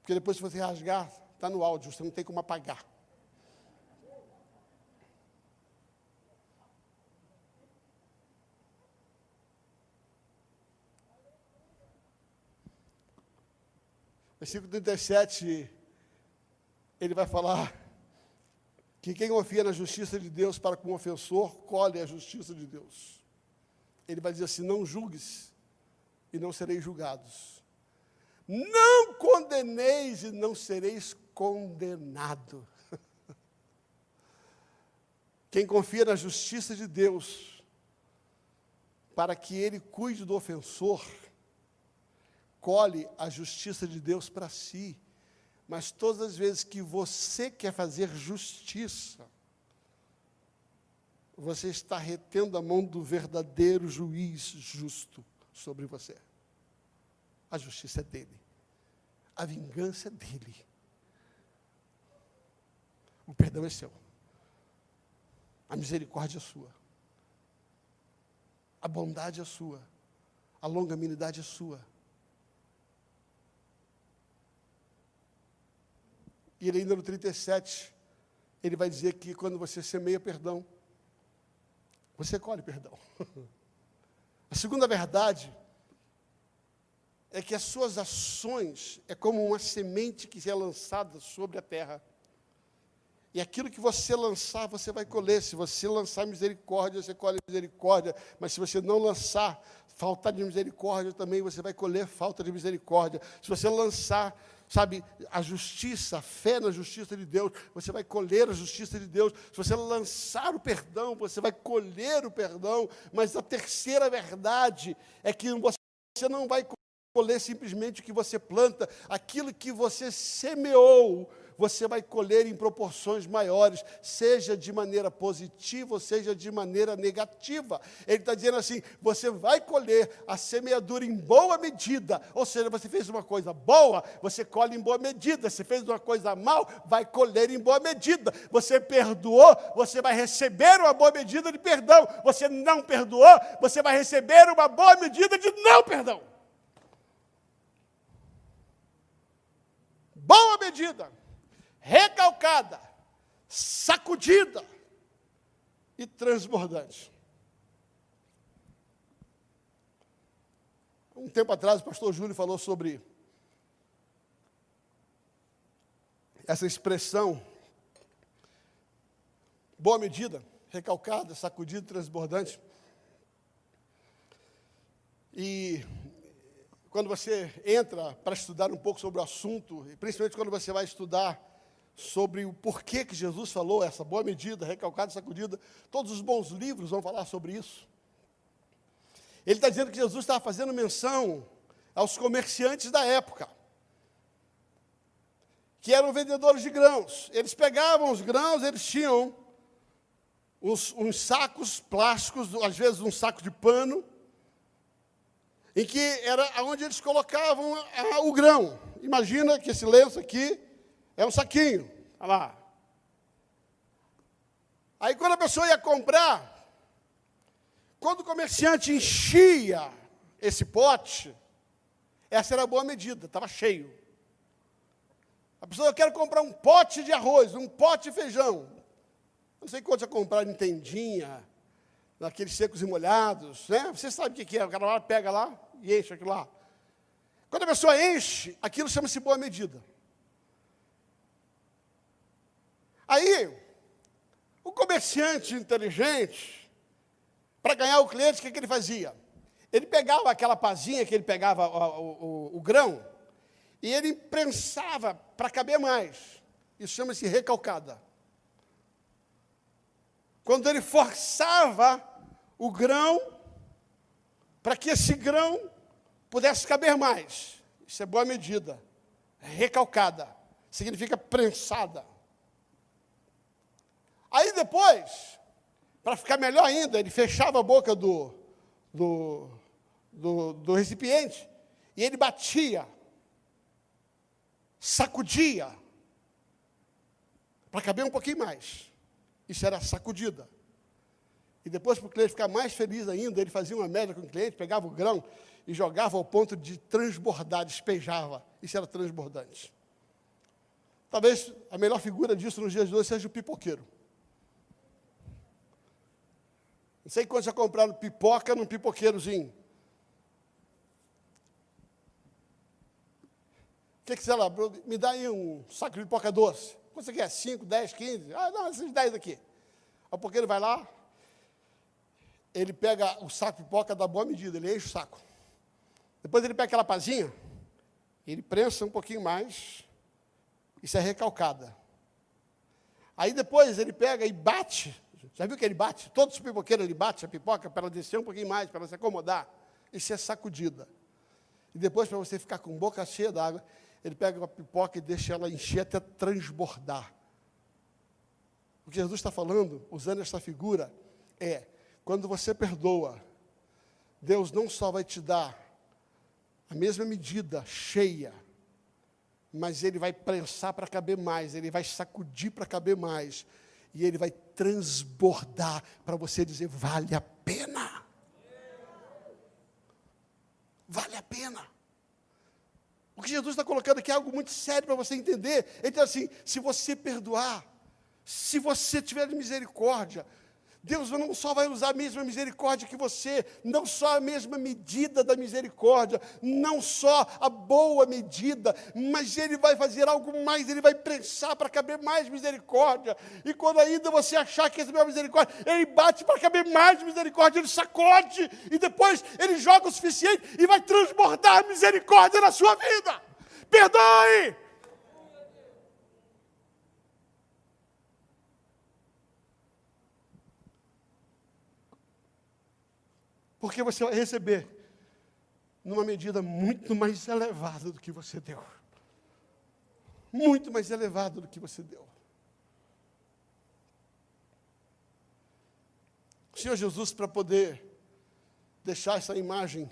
Porque depois, se você rasgar, está no áudio, você não tem como apagar. Versículo 37 ele vai falar que quem confia na justiça de Deus para com o ofensor, colhe a justiça de Deus. Ele vai dizer assim: não julgues e não sereis julgados. Não condeneis e não sereis condenado. Quem confia na justiça de Deus, para que ele cuide do ofensor, colhe a justiça de Deus para si. Mas todas as vezes que você quer fazer justiça, você está retendo a mão do verdadeiro juiz justo sobre você. A justiça é dele. A vingança é dele. O perdão é seu. A misericórdia é sua. A bondade é sua. A longanimidade é sua. E ele ainda no 37, ele vai dizer que quando você semeia perdão, você colhe perdão. A segunda verdade é que as suas ações é como uma semente que é lançada sobre a terra. E aquilo que você lançar, você vai colher. Se você lançar misericórdia, você colhe misericórdia. Mas se você não lançar falta de misericórdia, também você vai colher falta de misericórdia. Se você lançar, sabe, a justiça, a fé na justiça de Deus, você vai colher a justiça de Deus. Se você lançar o perdão, você vai colher o perdão. Mas a terceira verdade é que você não vai colher simplesmente o que você planta, aquilo que você semeou, você vai colher em proporções maiores, seja de maneira positiva ou seja de maneira negativa. Ele está dizendo assim: você vai colher a semeadura em boa medida, ou seja, você fez uma coisa boa, você colhe em boa medida, você fez uma coisa mal, vai colher em boa medida. Você perdoou, você vai receber uma boa medida de perdão. Você não perdoou, você vai receber uma boa medida de não perdão. boa medida, recalcada, sacudida e transbordante. Um tempo atrás, o pastor Júlio falou sobre essa expressão, boa medida, recalcada, sacudida, transbordante. E quando você entra para estudar um pouco sobre o assunto, e principalmente quando você vai estudar sobre o porquê que Jesus falou essa boa medida, recalcada sacudida, todos os bons livros vão falar sobre isso. Ele está dizendo que Jesus estava fazendo menção aos comerciantes da época, que eram vendedores de grãos. Eles pegavam os grãos, eles tinham uns, uns sacos plásticos, às vezes um saco de pano, em que era onde eles colocavam a, o grão. Imagina que esse lenço aqui é um saquinho. Olha lá. Aí quando a pessoa ia comprar, quando o comerciante enchia esse pote, essa era a boa medida, estava cheio. A pessoa, eu quero comprar um pote de arroz, um pote de feijão. Não sei quanto você comprar em tendinha, naqueles secos e molhados, né? Você sabe o que é, o cara lá pega lá e enche aquilo lá. Quando a pessoa enche, aquilo chama-se boa medida. Aí, o comerciante inteligente, para ganhar o cliente, o que, que ele fazia? Ele pegava aquela pazinha que ele pegava o, o, o grão, e ele prensava para caber mais. Isso chama-se recalcada. Quando ele forçava o grão, para que esse grão pudesse caber mais. Isso é boa medida. Recalcada. Significa prensada. Aí depois, para ficar melhor ainda, ele fechava a boca do, do, do, do recipiente e ele batia, sacudia, para caber um pouquinho mais. Isso era sacudida. E depois, para o cliente ficar mais feliz ainda, ele fazia uma média com o cliente, pegava o grão e jogava ao ponto de transbordar, despejava. Isso era transbordante. Talvez a melhor figura disso nos dias de hoje seja o pipoqueiro. Não sei quando já compraram pipoca num pipoqueirozinho. O que, que você lá? Me dá aí um saco de pipoca doce. Quanto você quer? 5, 10, 15? Ah, não, esses 10 aqui. O pipoqueiro vai lá, ele pega o saco de pipoca da boa medida, ele enche o saco. Depois ele pega aquela pazinha, ele prensa um pouquinho mais, isso é recalcada. Aí depois ele pega e bate Já viu que ele bate? Todos os pipoqueiros ele bate a pipoca para ela descer um pouquinho mais, para ela se acomodar. Isso é sacudida. E depois, para você ficar com boca cheia d'água, ele pega uma pipoca e deixa ela encher até transbordar. O que Jesus está falando, usando esta figura, é: quando você perdoa, Deus não só vai te dar a mesma medida cheia, mas Ele vai prensar para caber mais, Ele vai sacudir para caber mais, e Ele vai transbordar para você dizer: vale a pena. Vale a pena. O que Jesus está colocando aqui é algo muito sério para você entender. Ele diz assim: se você perdoar, se você tiver misericórdia, Deus não só vai usar a mesma misericórdia que você, não só a mesma medida da misericórdia, não só a boa medida, mas Ele vai fazer algo mais, Ele vai prensar para caber mais misericórdia. E quando ainda você achar que recebeu a misericórdia, Ele bate para caber mais misericórdia, Ele sacode, e depois Ele joga o suficiente e vai transbordar misericórdia na sua vida. Perdoe! Porque você vai receber numa medida muito mais elevada do que você deu. Muito mais elevada do que você deu. O Senhor Jesus, para poder deixar essa imagem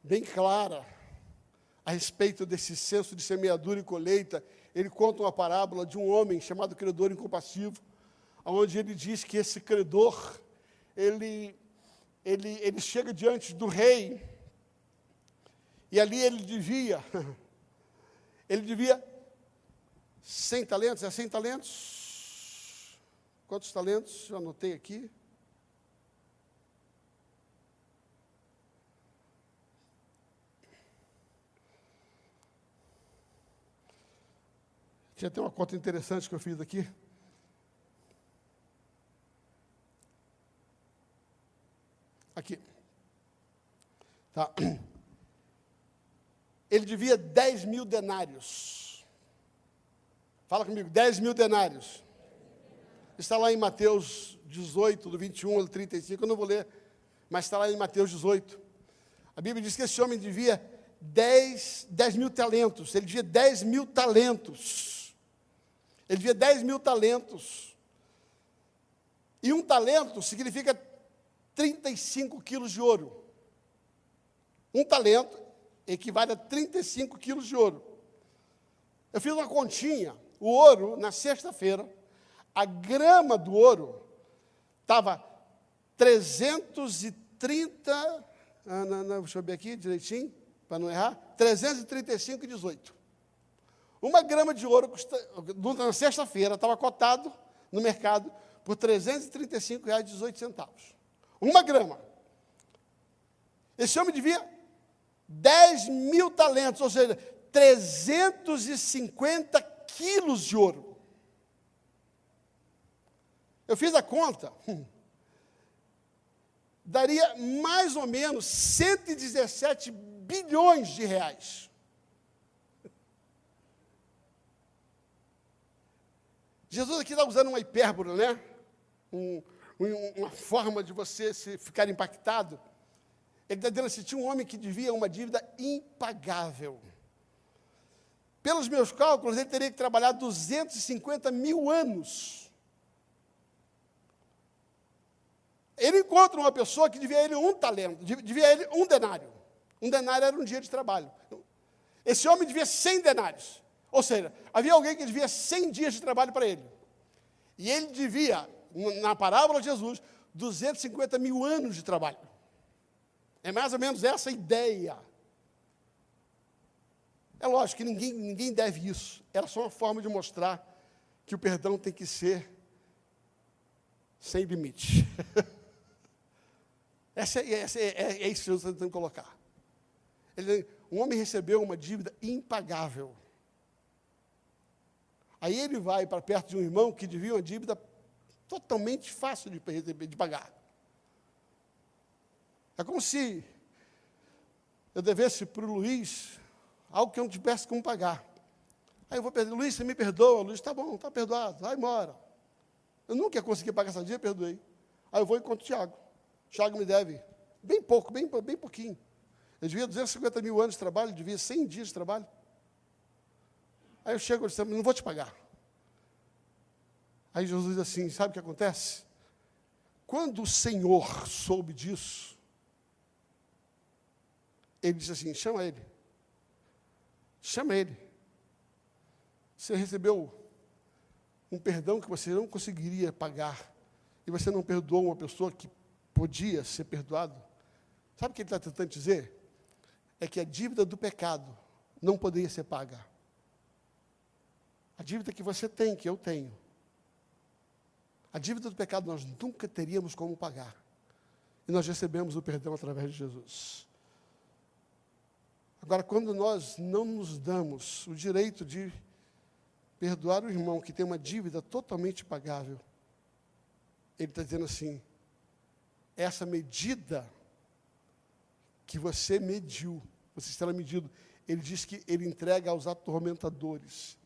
bem clara a respeito desse senso de semeadura e colheita, ele conta uma parábola de um homem chamado credor incompassivo, onde ele diz que esse credor, ele ele, ele chega diante do rei, e ali ele devia, ele devia 100 talentos, é 100 talentos? Quantos talentos? Eu anotei aqui. Tinha até uma conta interessante que eu fiz aqui. Aqui. Tá. Ele devia 10 mil denários. Fala comigo, 10 mil denários. Está lá em Mateus 18, do 21 ao 35, eu não vou ler, mas está lá em Mateus 18. A Bíblia diz que esse homem devia 10, 10 mil talentos, ele devia 10 mil talentos. Ele devia 10 mil talentos. E um talento significa 35 quilos de ouro. Um talento equivale a 35 quilos de ouro. Eu fiz uma continha. O ouro, na sexta-feira, a grama do ouro estava 330. Ah, não, não, deixa eu ver aqui direitinho, para não errar. 335,18. Uma grama de ouro, custa, na sexta-feira, estava cotado no mercado por R$ 335,18 uma grama. Esse homem devia 10 mil talentos, ou seja, 350 quilos de ouro. Eu fiz a conta, daria mais ou menos 117 bilhões de reais. Jesus aqui está usando uma hipérbole, né? Um, uma forma de você se ficar impactado. Ele está dizendo assim: tinha um homem que devia uma dívida impagável. Pelos meus cálculos, ele teria que trabalhar 250 mil anos. Ele encontra uma pessoa que devia ele um talento, devia ele um denário. Um denário era um dia de trabalho. Esse homem devia 100 denários. Ou seja, havia alguém que devia 100 dias de trabalho para ele. E ele devia na parábola de Jesus, 250 mil anos de trabalho. É mais ou menos essa a ideia. É lógico que ninguém, ninguém deve isso. Era só uma forma de mostrar que o perdão tem que ser sem limite. essa, é, essa é, é, é, isso que você tem que colocar. Ele, um homem recebeu uma dívida impagável. Aí ele vai para perto de um irmão que devia uma dívida totalmente fácil de receber, de pagar. É como se eu devesse para o Luiz algo que eu não tivesse como pagar. Aí eu vou pedir, Luiz, você me perdoa? Luiz, tá bom, está perdoado, vai embora. Eu nunca ia conseguir pagar essa dívida, perdoei. Aí eu vou e conto o Tiago. Tiago me deve bem pouco, bem, bem pouquinho. Eu devia 250 mil anos de trabalho, devia 100 dias de trabalho. Aí eu chego e disse, não vou te pagar. Aí Jesus diz assim, sabe o que acontece? Quando o Senhor soube disso, ele disse assim, chama ele. Chama ele. Você recebeu um perdão que você não conseguiria pagar. E você não perdoou uma pessoa que podia ser perdoado. Sabe o que ele está tentando dizer? É que a dívida do pecado não poderia ser paga. A dívida que você tem, que eu tenho. A dívida do pecado nós nunca teríamos como pagar. E nós recebemos o perdão através de Jesus. Agora, quando nós não nos damos o direito de perdoar o irmão que tem uma dívida totalmente pagável, ele está dizendo assim: essa medida que você mediu, você estará medido. Ele diz que ele entrega aos atormentadores.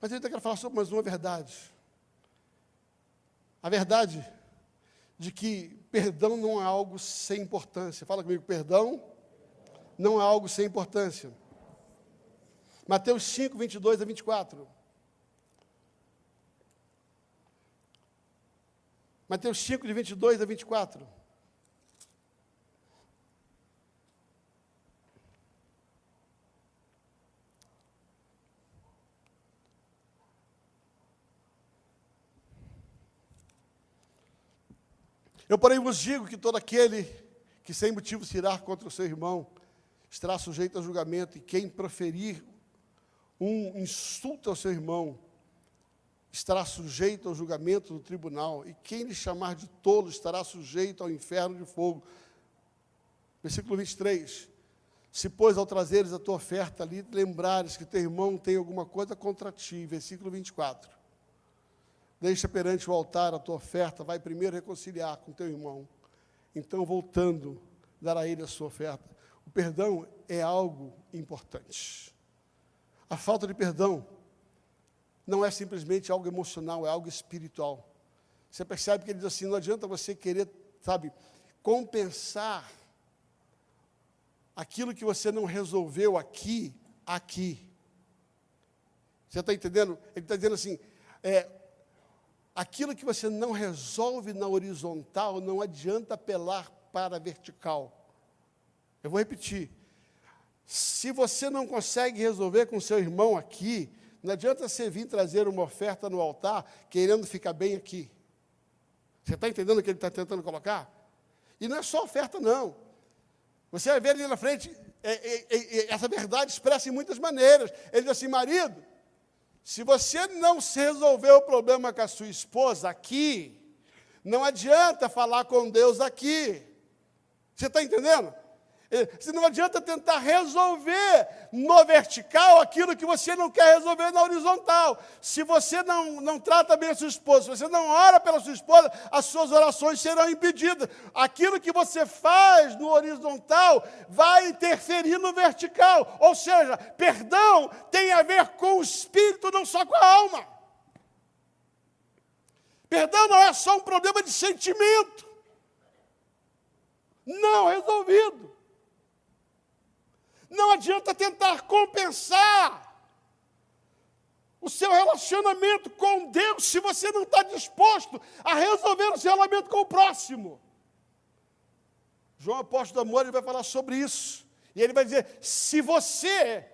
Mas ele ainda quer falar sobre mais uma verdade. A verdade de que perdão não é algo sem importância. Fala comigo, perdão não é algo sem importância. Mateus 5, 22 a 24. Mateus 5, de 22 a 24. Eu, porém, vos digo que todo aquele que sem motivo se irá contra o seu irmão estará sujeito a julgamento, e quem proferir um insulto ao seu irmão estará sujeito ao julgamento do tribunal, e quem lhe chamar de tolo estará sujeito ao inferno de fogo. Versículo 23. Se, pois, ao trazeres a tua oferta ali, lembrares que teu irmão tem alguma coisa contra ti. Versículo 24. Deixa perante o altar a tua oferta, vai primeiro reconciliar com teu irmão. Então, voltando, dar a ele a sua oferta. O perdão é algo importante. A falta de perdão não é simplesmente algo emocional, é algo espiritual. Você percebe que ele diz assim: não adianta você querer, sabe, compensar aquilo que você não resolveu aqui, aqui. Você está entendendo? Ele está dizendo assim: é, aquilo que você não resolve na horizontal, não adianta apelar para a vertical. Eu vou repetir. Se você não consegue resolver com seu irmão aqui, não adianta você vir trazer uma oferta no altar querendo ficar bem aqui. Você está entendendo o que ele está tentando colocar? E não é só oferta, não. Você vai ver ali na frente, é, é, é, essa verdade expressa em muitas maneiras. Ele diz assim: marido, se você não se resolver o problema com a sua esposa aqui, não adianta falar com Deus aqui. Você está entendendo? Se não adianta tentar resolver no vertical aquilo que você não quer resolver na horizontal. Se você não, não trata bem a sua esposa, se você não ora pela sua esposa, as suas orações serão impedidas. Aquilo que você faz no horizontal vai interferir no vertical. Ou seja, perdão tem a ver com o espírito, não só com a alma. Perdão não é só um problema de sentimento. Não resolvido. Não adianta tentar compensar o seu relacionamento com Deus se você não está disposto a resolver o seu relacionamento com o próximo. João Apóstolo do Amor ele vai falar sobre isso. E ele vai dizer: se você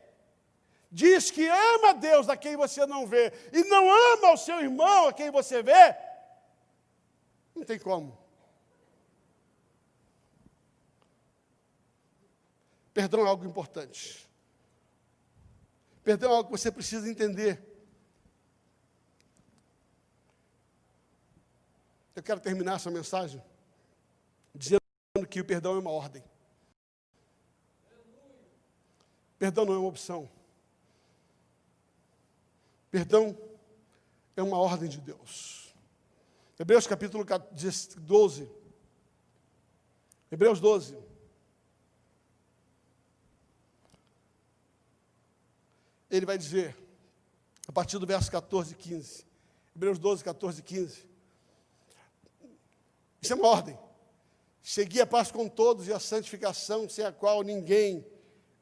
diz que ama Deus a quem você não vê, e não ama o seu irmão a quem você vê, não tem como. Perdão é algo importante. Perdão é algo que você precisa entender. Eu quero terminar essa mensagem dizendo que o perdão é uma ordem. Perdão não é uma opção. Perdão é uma ordem de Deus. Hebreus capítulo 12. Hebreus 12. Ele vai dizer, a partir do verso 14 e 15, Hebreus 12, 14 e 15. Isso é uma ordem. Segui a paz com todos e a santificação, sem a qual ninguém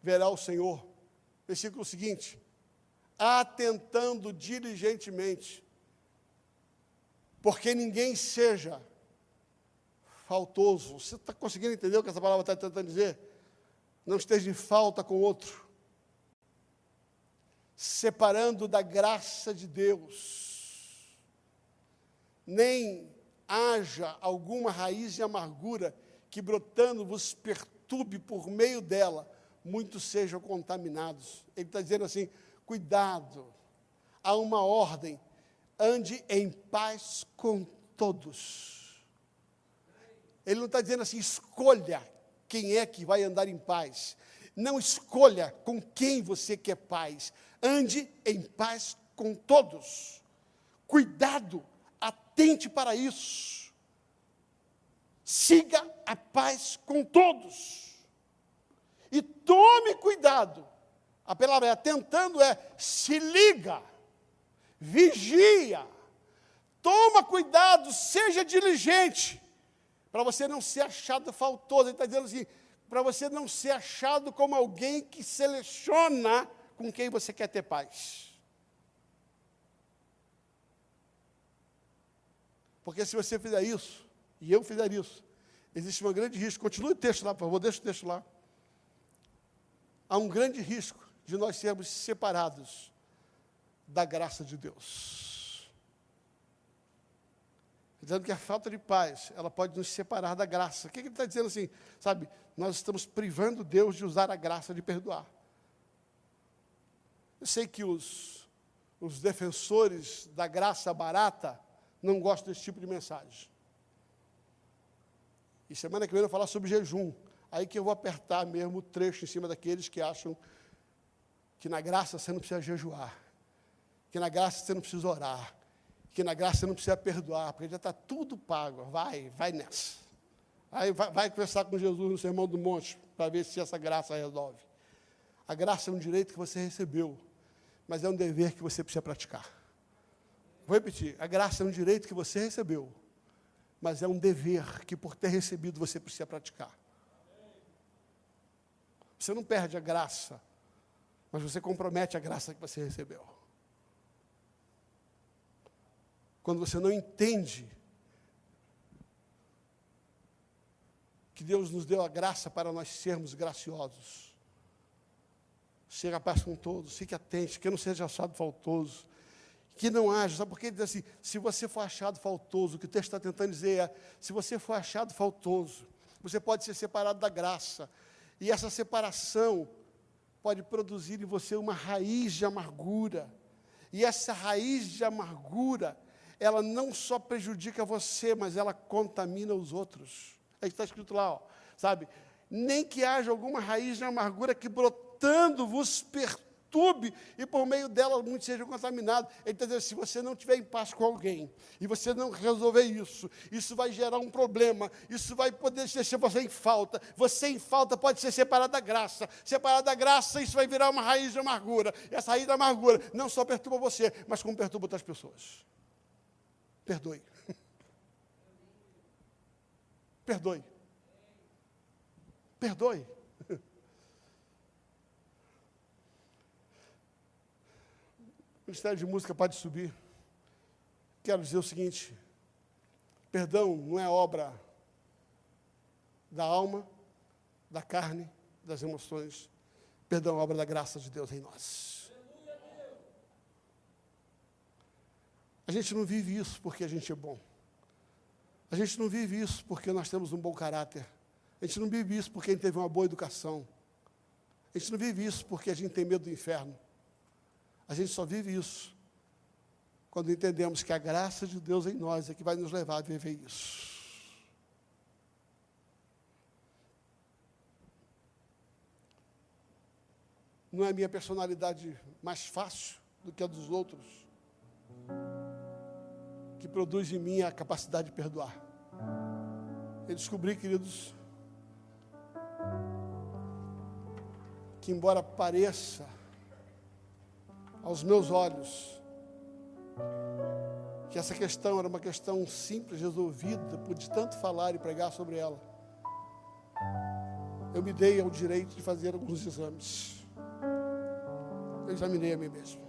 verá o Senhor. Versículo seguinte: atentando diligentemente, porque ninguém seja faltoso. Você está conseguindo entender o que essa palavra está tentando dizer? Não esteja em falta com outro separando da graça de Deus, nem haja alguma raiz de amargura que brotando vos perturbe por meio dela, muitos sejam contaminados. Ele está dizendo assim: cuidado, há uma ordem, ande em paz com todos. Ele não está dizendo assim, escolha quem é que vai andar em paz. Não escolha com quem você quer paz. Ande em paz com todos. Cuidado, atente para isso. Siga a paz com todos. E tome cuidado. A palavra é atentando é se liga, vigia, toma cuidado, seja diligente, para você não ser achado faltoso. Ele está dizendo assim: para você não ser achado como alguém que seleciona com quem você quer ter paz. Porque se você fizer isso, e eu fizer isso, existe um grande risco. Continue o texto lá, por favor, deixa o texto lá. Há um grande risco de nós sermos separados da graça de Deus. Dizendo que a falta de paz, ela pode nos separar da graça. O que ele está dizendo assim? Sabe, nós estamos privando Deus de usar a graça de perdoar. Eu sei que os, os defensores da graça barata não gostam desse tipo de mensagem. E semana que vem eu vou falar sobre jejum. Aí que eu vou apertar mesmo o trecho em cima daqueles que acham que na graça você não precisa jejuar, que na graça você não precisa orar, que na graça você não precisa perdoar, porque já está tudo pago. Vai, vai nessa. Aí vai, vai conversar com Jesus no Sermão do Monte para ver se essa graça resolve. A graça é um direito que você recebeu mas é um dever que você precisa praticar. Vou repetir: a graça é um direito que você recebeu, mas é um dever que, por ter recebido, você precisa praticar. Você não perde a graça, mas você compromete a graça que você recebeu. Quando você não entende que Deus nos deu a graça para nós sermos graciosos, Chega a paz com todos, fique atento, que não seja achado faltoso. Que não haja, sabe por que ele diz assim? Se você for achado faltoso, o que o texto está tentando dizer é: se você for achado faltoso, você pode ser separado da graça. E essa separação pode produzir em você uma raiz de amargura. E essa raiz de amargura, ela não só prejudica você, mas ela contamina os outros. É que está escrito lá, ó, sabe? Nem que haja alguma raiz de amargura que brotou tentando vos perturbe e por meio dela muitos sejam contaminados. Ele está dizendo: se você não tiver em paz com alguém e você não resolver isso, isso vai gerar um problema, isso vai poder deixar você em falta. Você em falta pode ser separado da graça. Separado da graça, isso vai virar uma raiz de amargura. E essa raiz de amargura não só perturba você, mas como perturba outras pessoas. Perdoe. Perdoe. Perdoe. O Ministério de Música pode subir. Quero dizer o seguinte: perdão não é obra da alma, da carne, das emoções. Perdão é obra da graça de Deus em nós. A gente não vive isso porque a gente é bom. A gente não vive isso porque nós temos um bom caráter. A gente não vive isso porque a gente teve uma boa educação. A gente não vive isso porque a gente tem medo do inferno. A gente só vive isso quando entendemos que a graça de Deus em nós é que vai nos levar a viver isso. Não é a minha personalidade mais fácil do que a dos outros que produz em mim a capacidade de perdoar. Eu descobri, queridos, que embora pareça aos meus olhos que essa questão era uma questão simples, resolvida, por de tanto falar e pregar sobre ela, eu me dei ao direito de fazer alguns exames. Eu examinei a mim mesmo.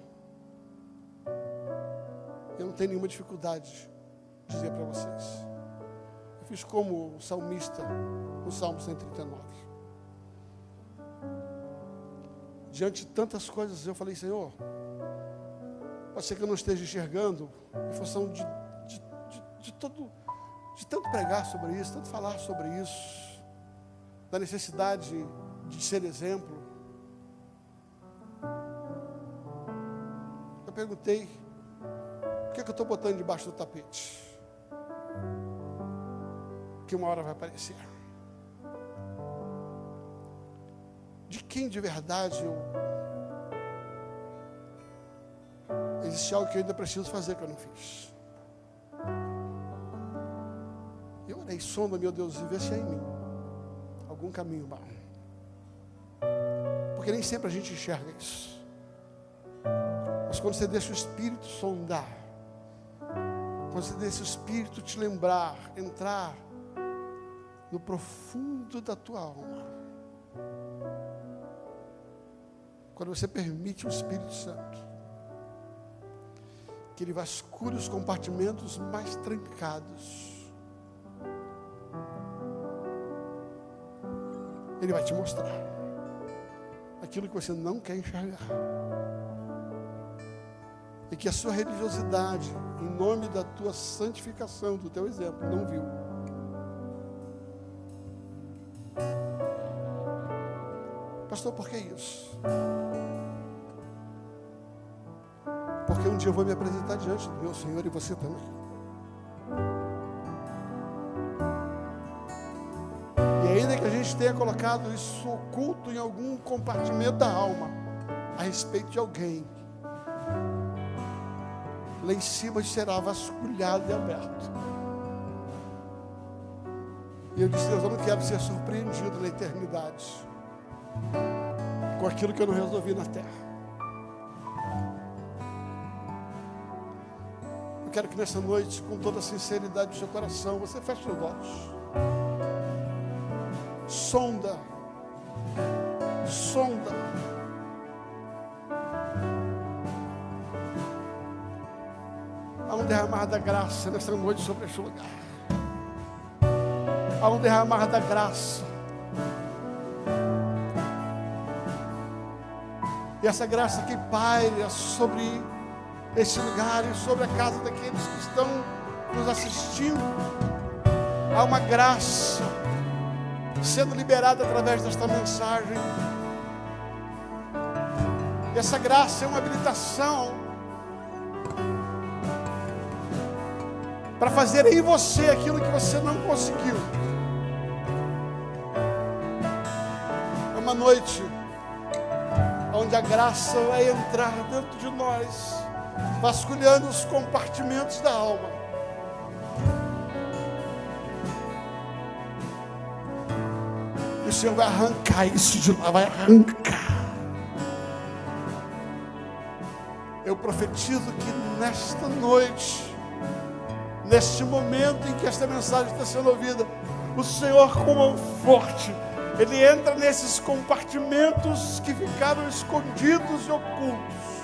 Eu não tenho nenhuma dificuldade de dizer para vocês. Eu fiz como o salmista no Salmo 139. Diante de tantas coisas, eu falei, Senhor, Pode ser que eu não esteja enxergando, em função de, de, de, de, todo, de tanto pregar sobre isso, tanto falar sobre isso, da necessidade de ser exemplo. Eu perguntei, o que, é que eu estou botando debaixo do tapete? Que uma hora vai aparecer. De quem de verdade eu existe algo que eu ainda preciso fazer que eu não fiz. Eu orei, sonda, meu Deus, e vê se é em mim algum caminho mau. Porque nem sempre a gente enxerga isso. Mas quando você deixa o Espírito sondar, quando você deixa o Espírito te lembrar, entrar no profundo da tua alma, quando você permite o Espírito Santo que ele vasculhe os compartimentos mais trancados. Ele vai te mostrar aquilo que você não quer enxergar. E que a sua religiosidade, em nome da tua santificação, do teu exemplo, não viu. Pastor, por que isso? Porque um dia eu vou me apresentar diante do meu Senhor e você também. E ainda que a gente tenha colocado isso oculto em algum compartimento da alma, a respeito de alguém, lá em cima será vasculhado e aberto. E eu disse, Deus, eu não quero ser surpreendido na eternidade com aquilo que eu não resolvi na terra. Quero que nessa noite, com toda a sinceridade do seu coração, você feche os olhos. Sonda. Sonda. Há um derramar da graça nessa noite sobre este lugar. Há um derramar da graça. E essa graça que paira sobre esse lugar e sobre a casa daqueles que estão nos assistindo. Há uma graça sendo liberada através desta mensagem. E essa graça é uma habilitação para fazer em você aquilo que você não conseguiu. É uma noite onde a graça vai entrar dentro de nós vasculhando os compartimentos da alma. E o Senhor vai arrancar isso de lá, vai arrancar. Eu profetizo que nesta noite, neste momento em que esta mensagem está sendo ouvida, o Senhor, com mão forte, Ele entra nesses compartimentos que ficaram escondidos e ocultos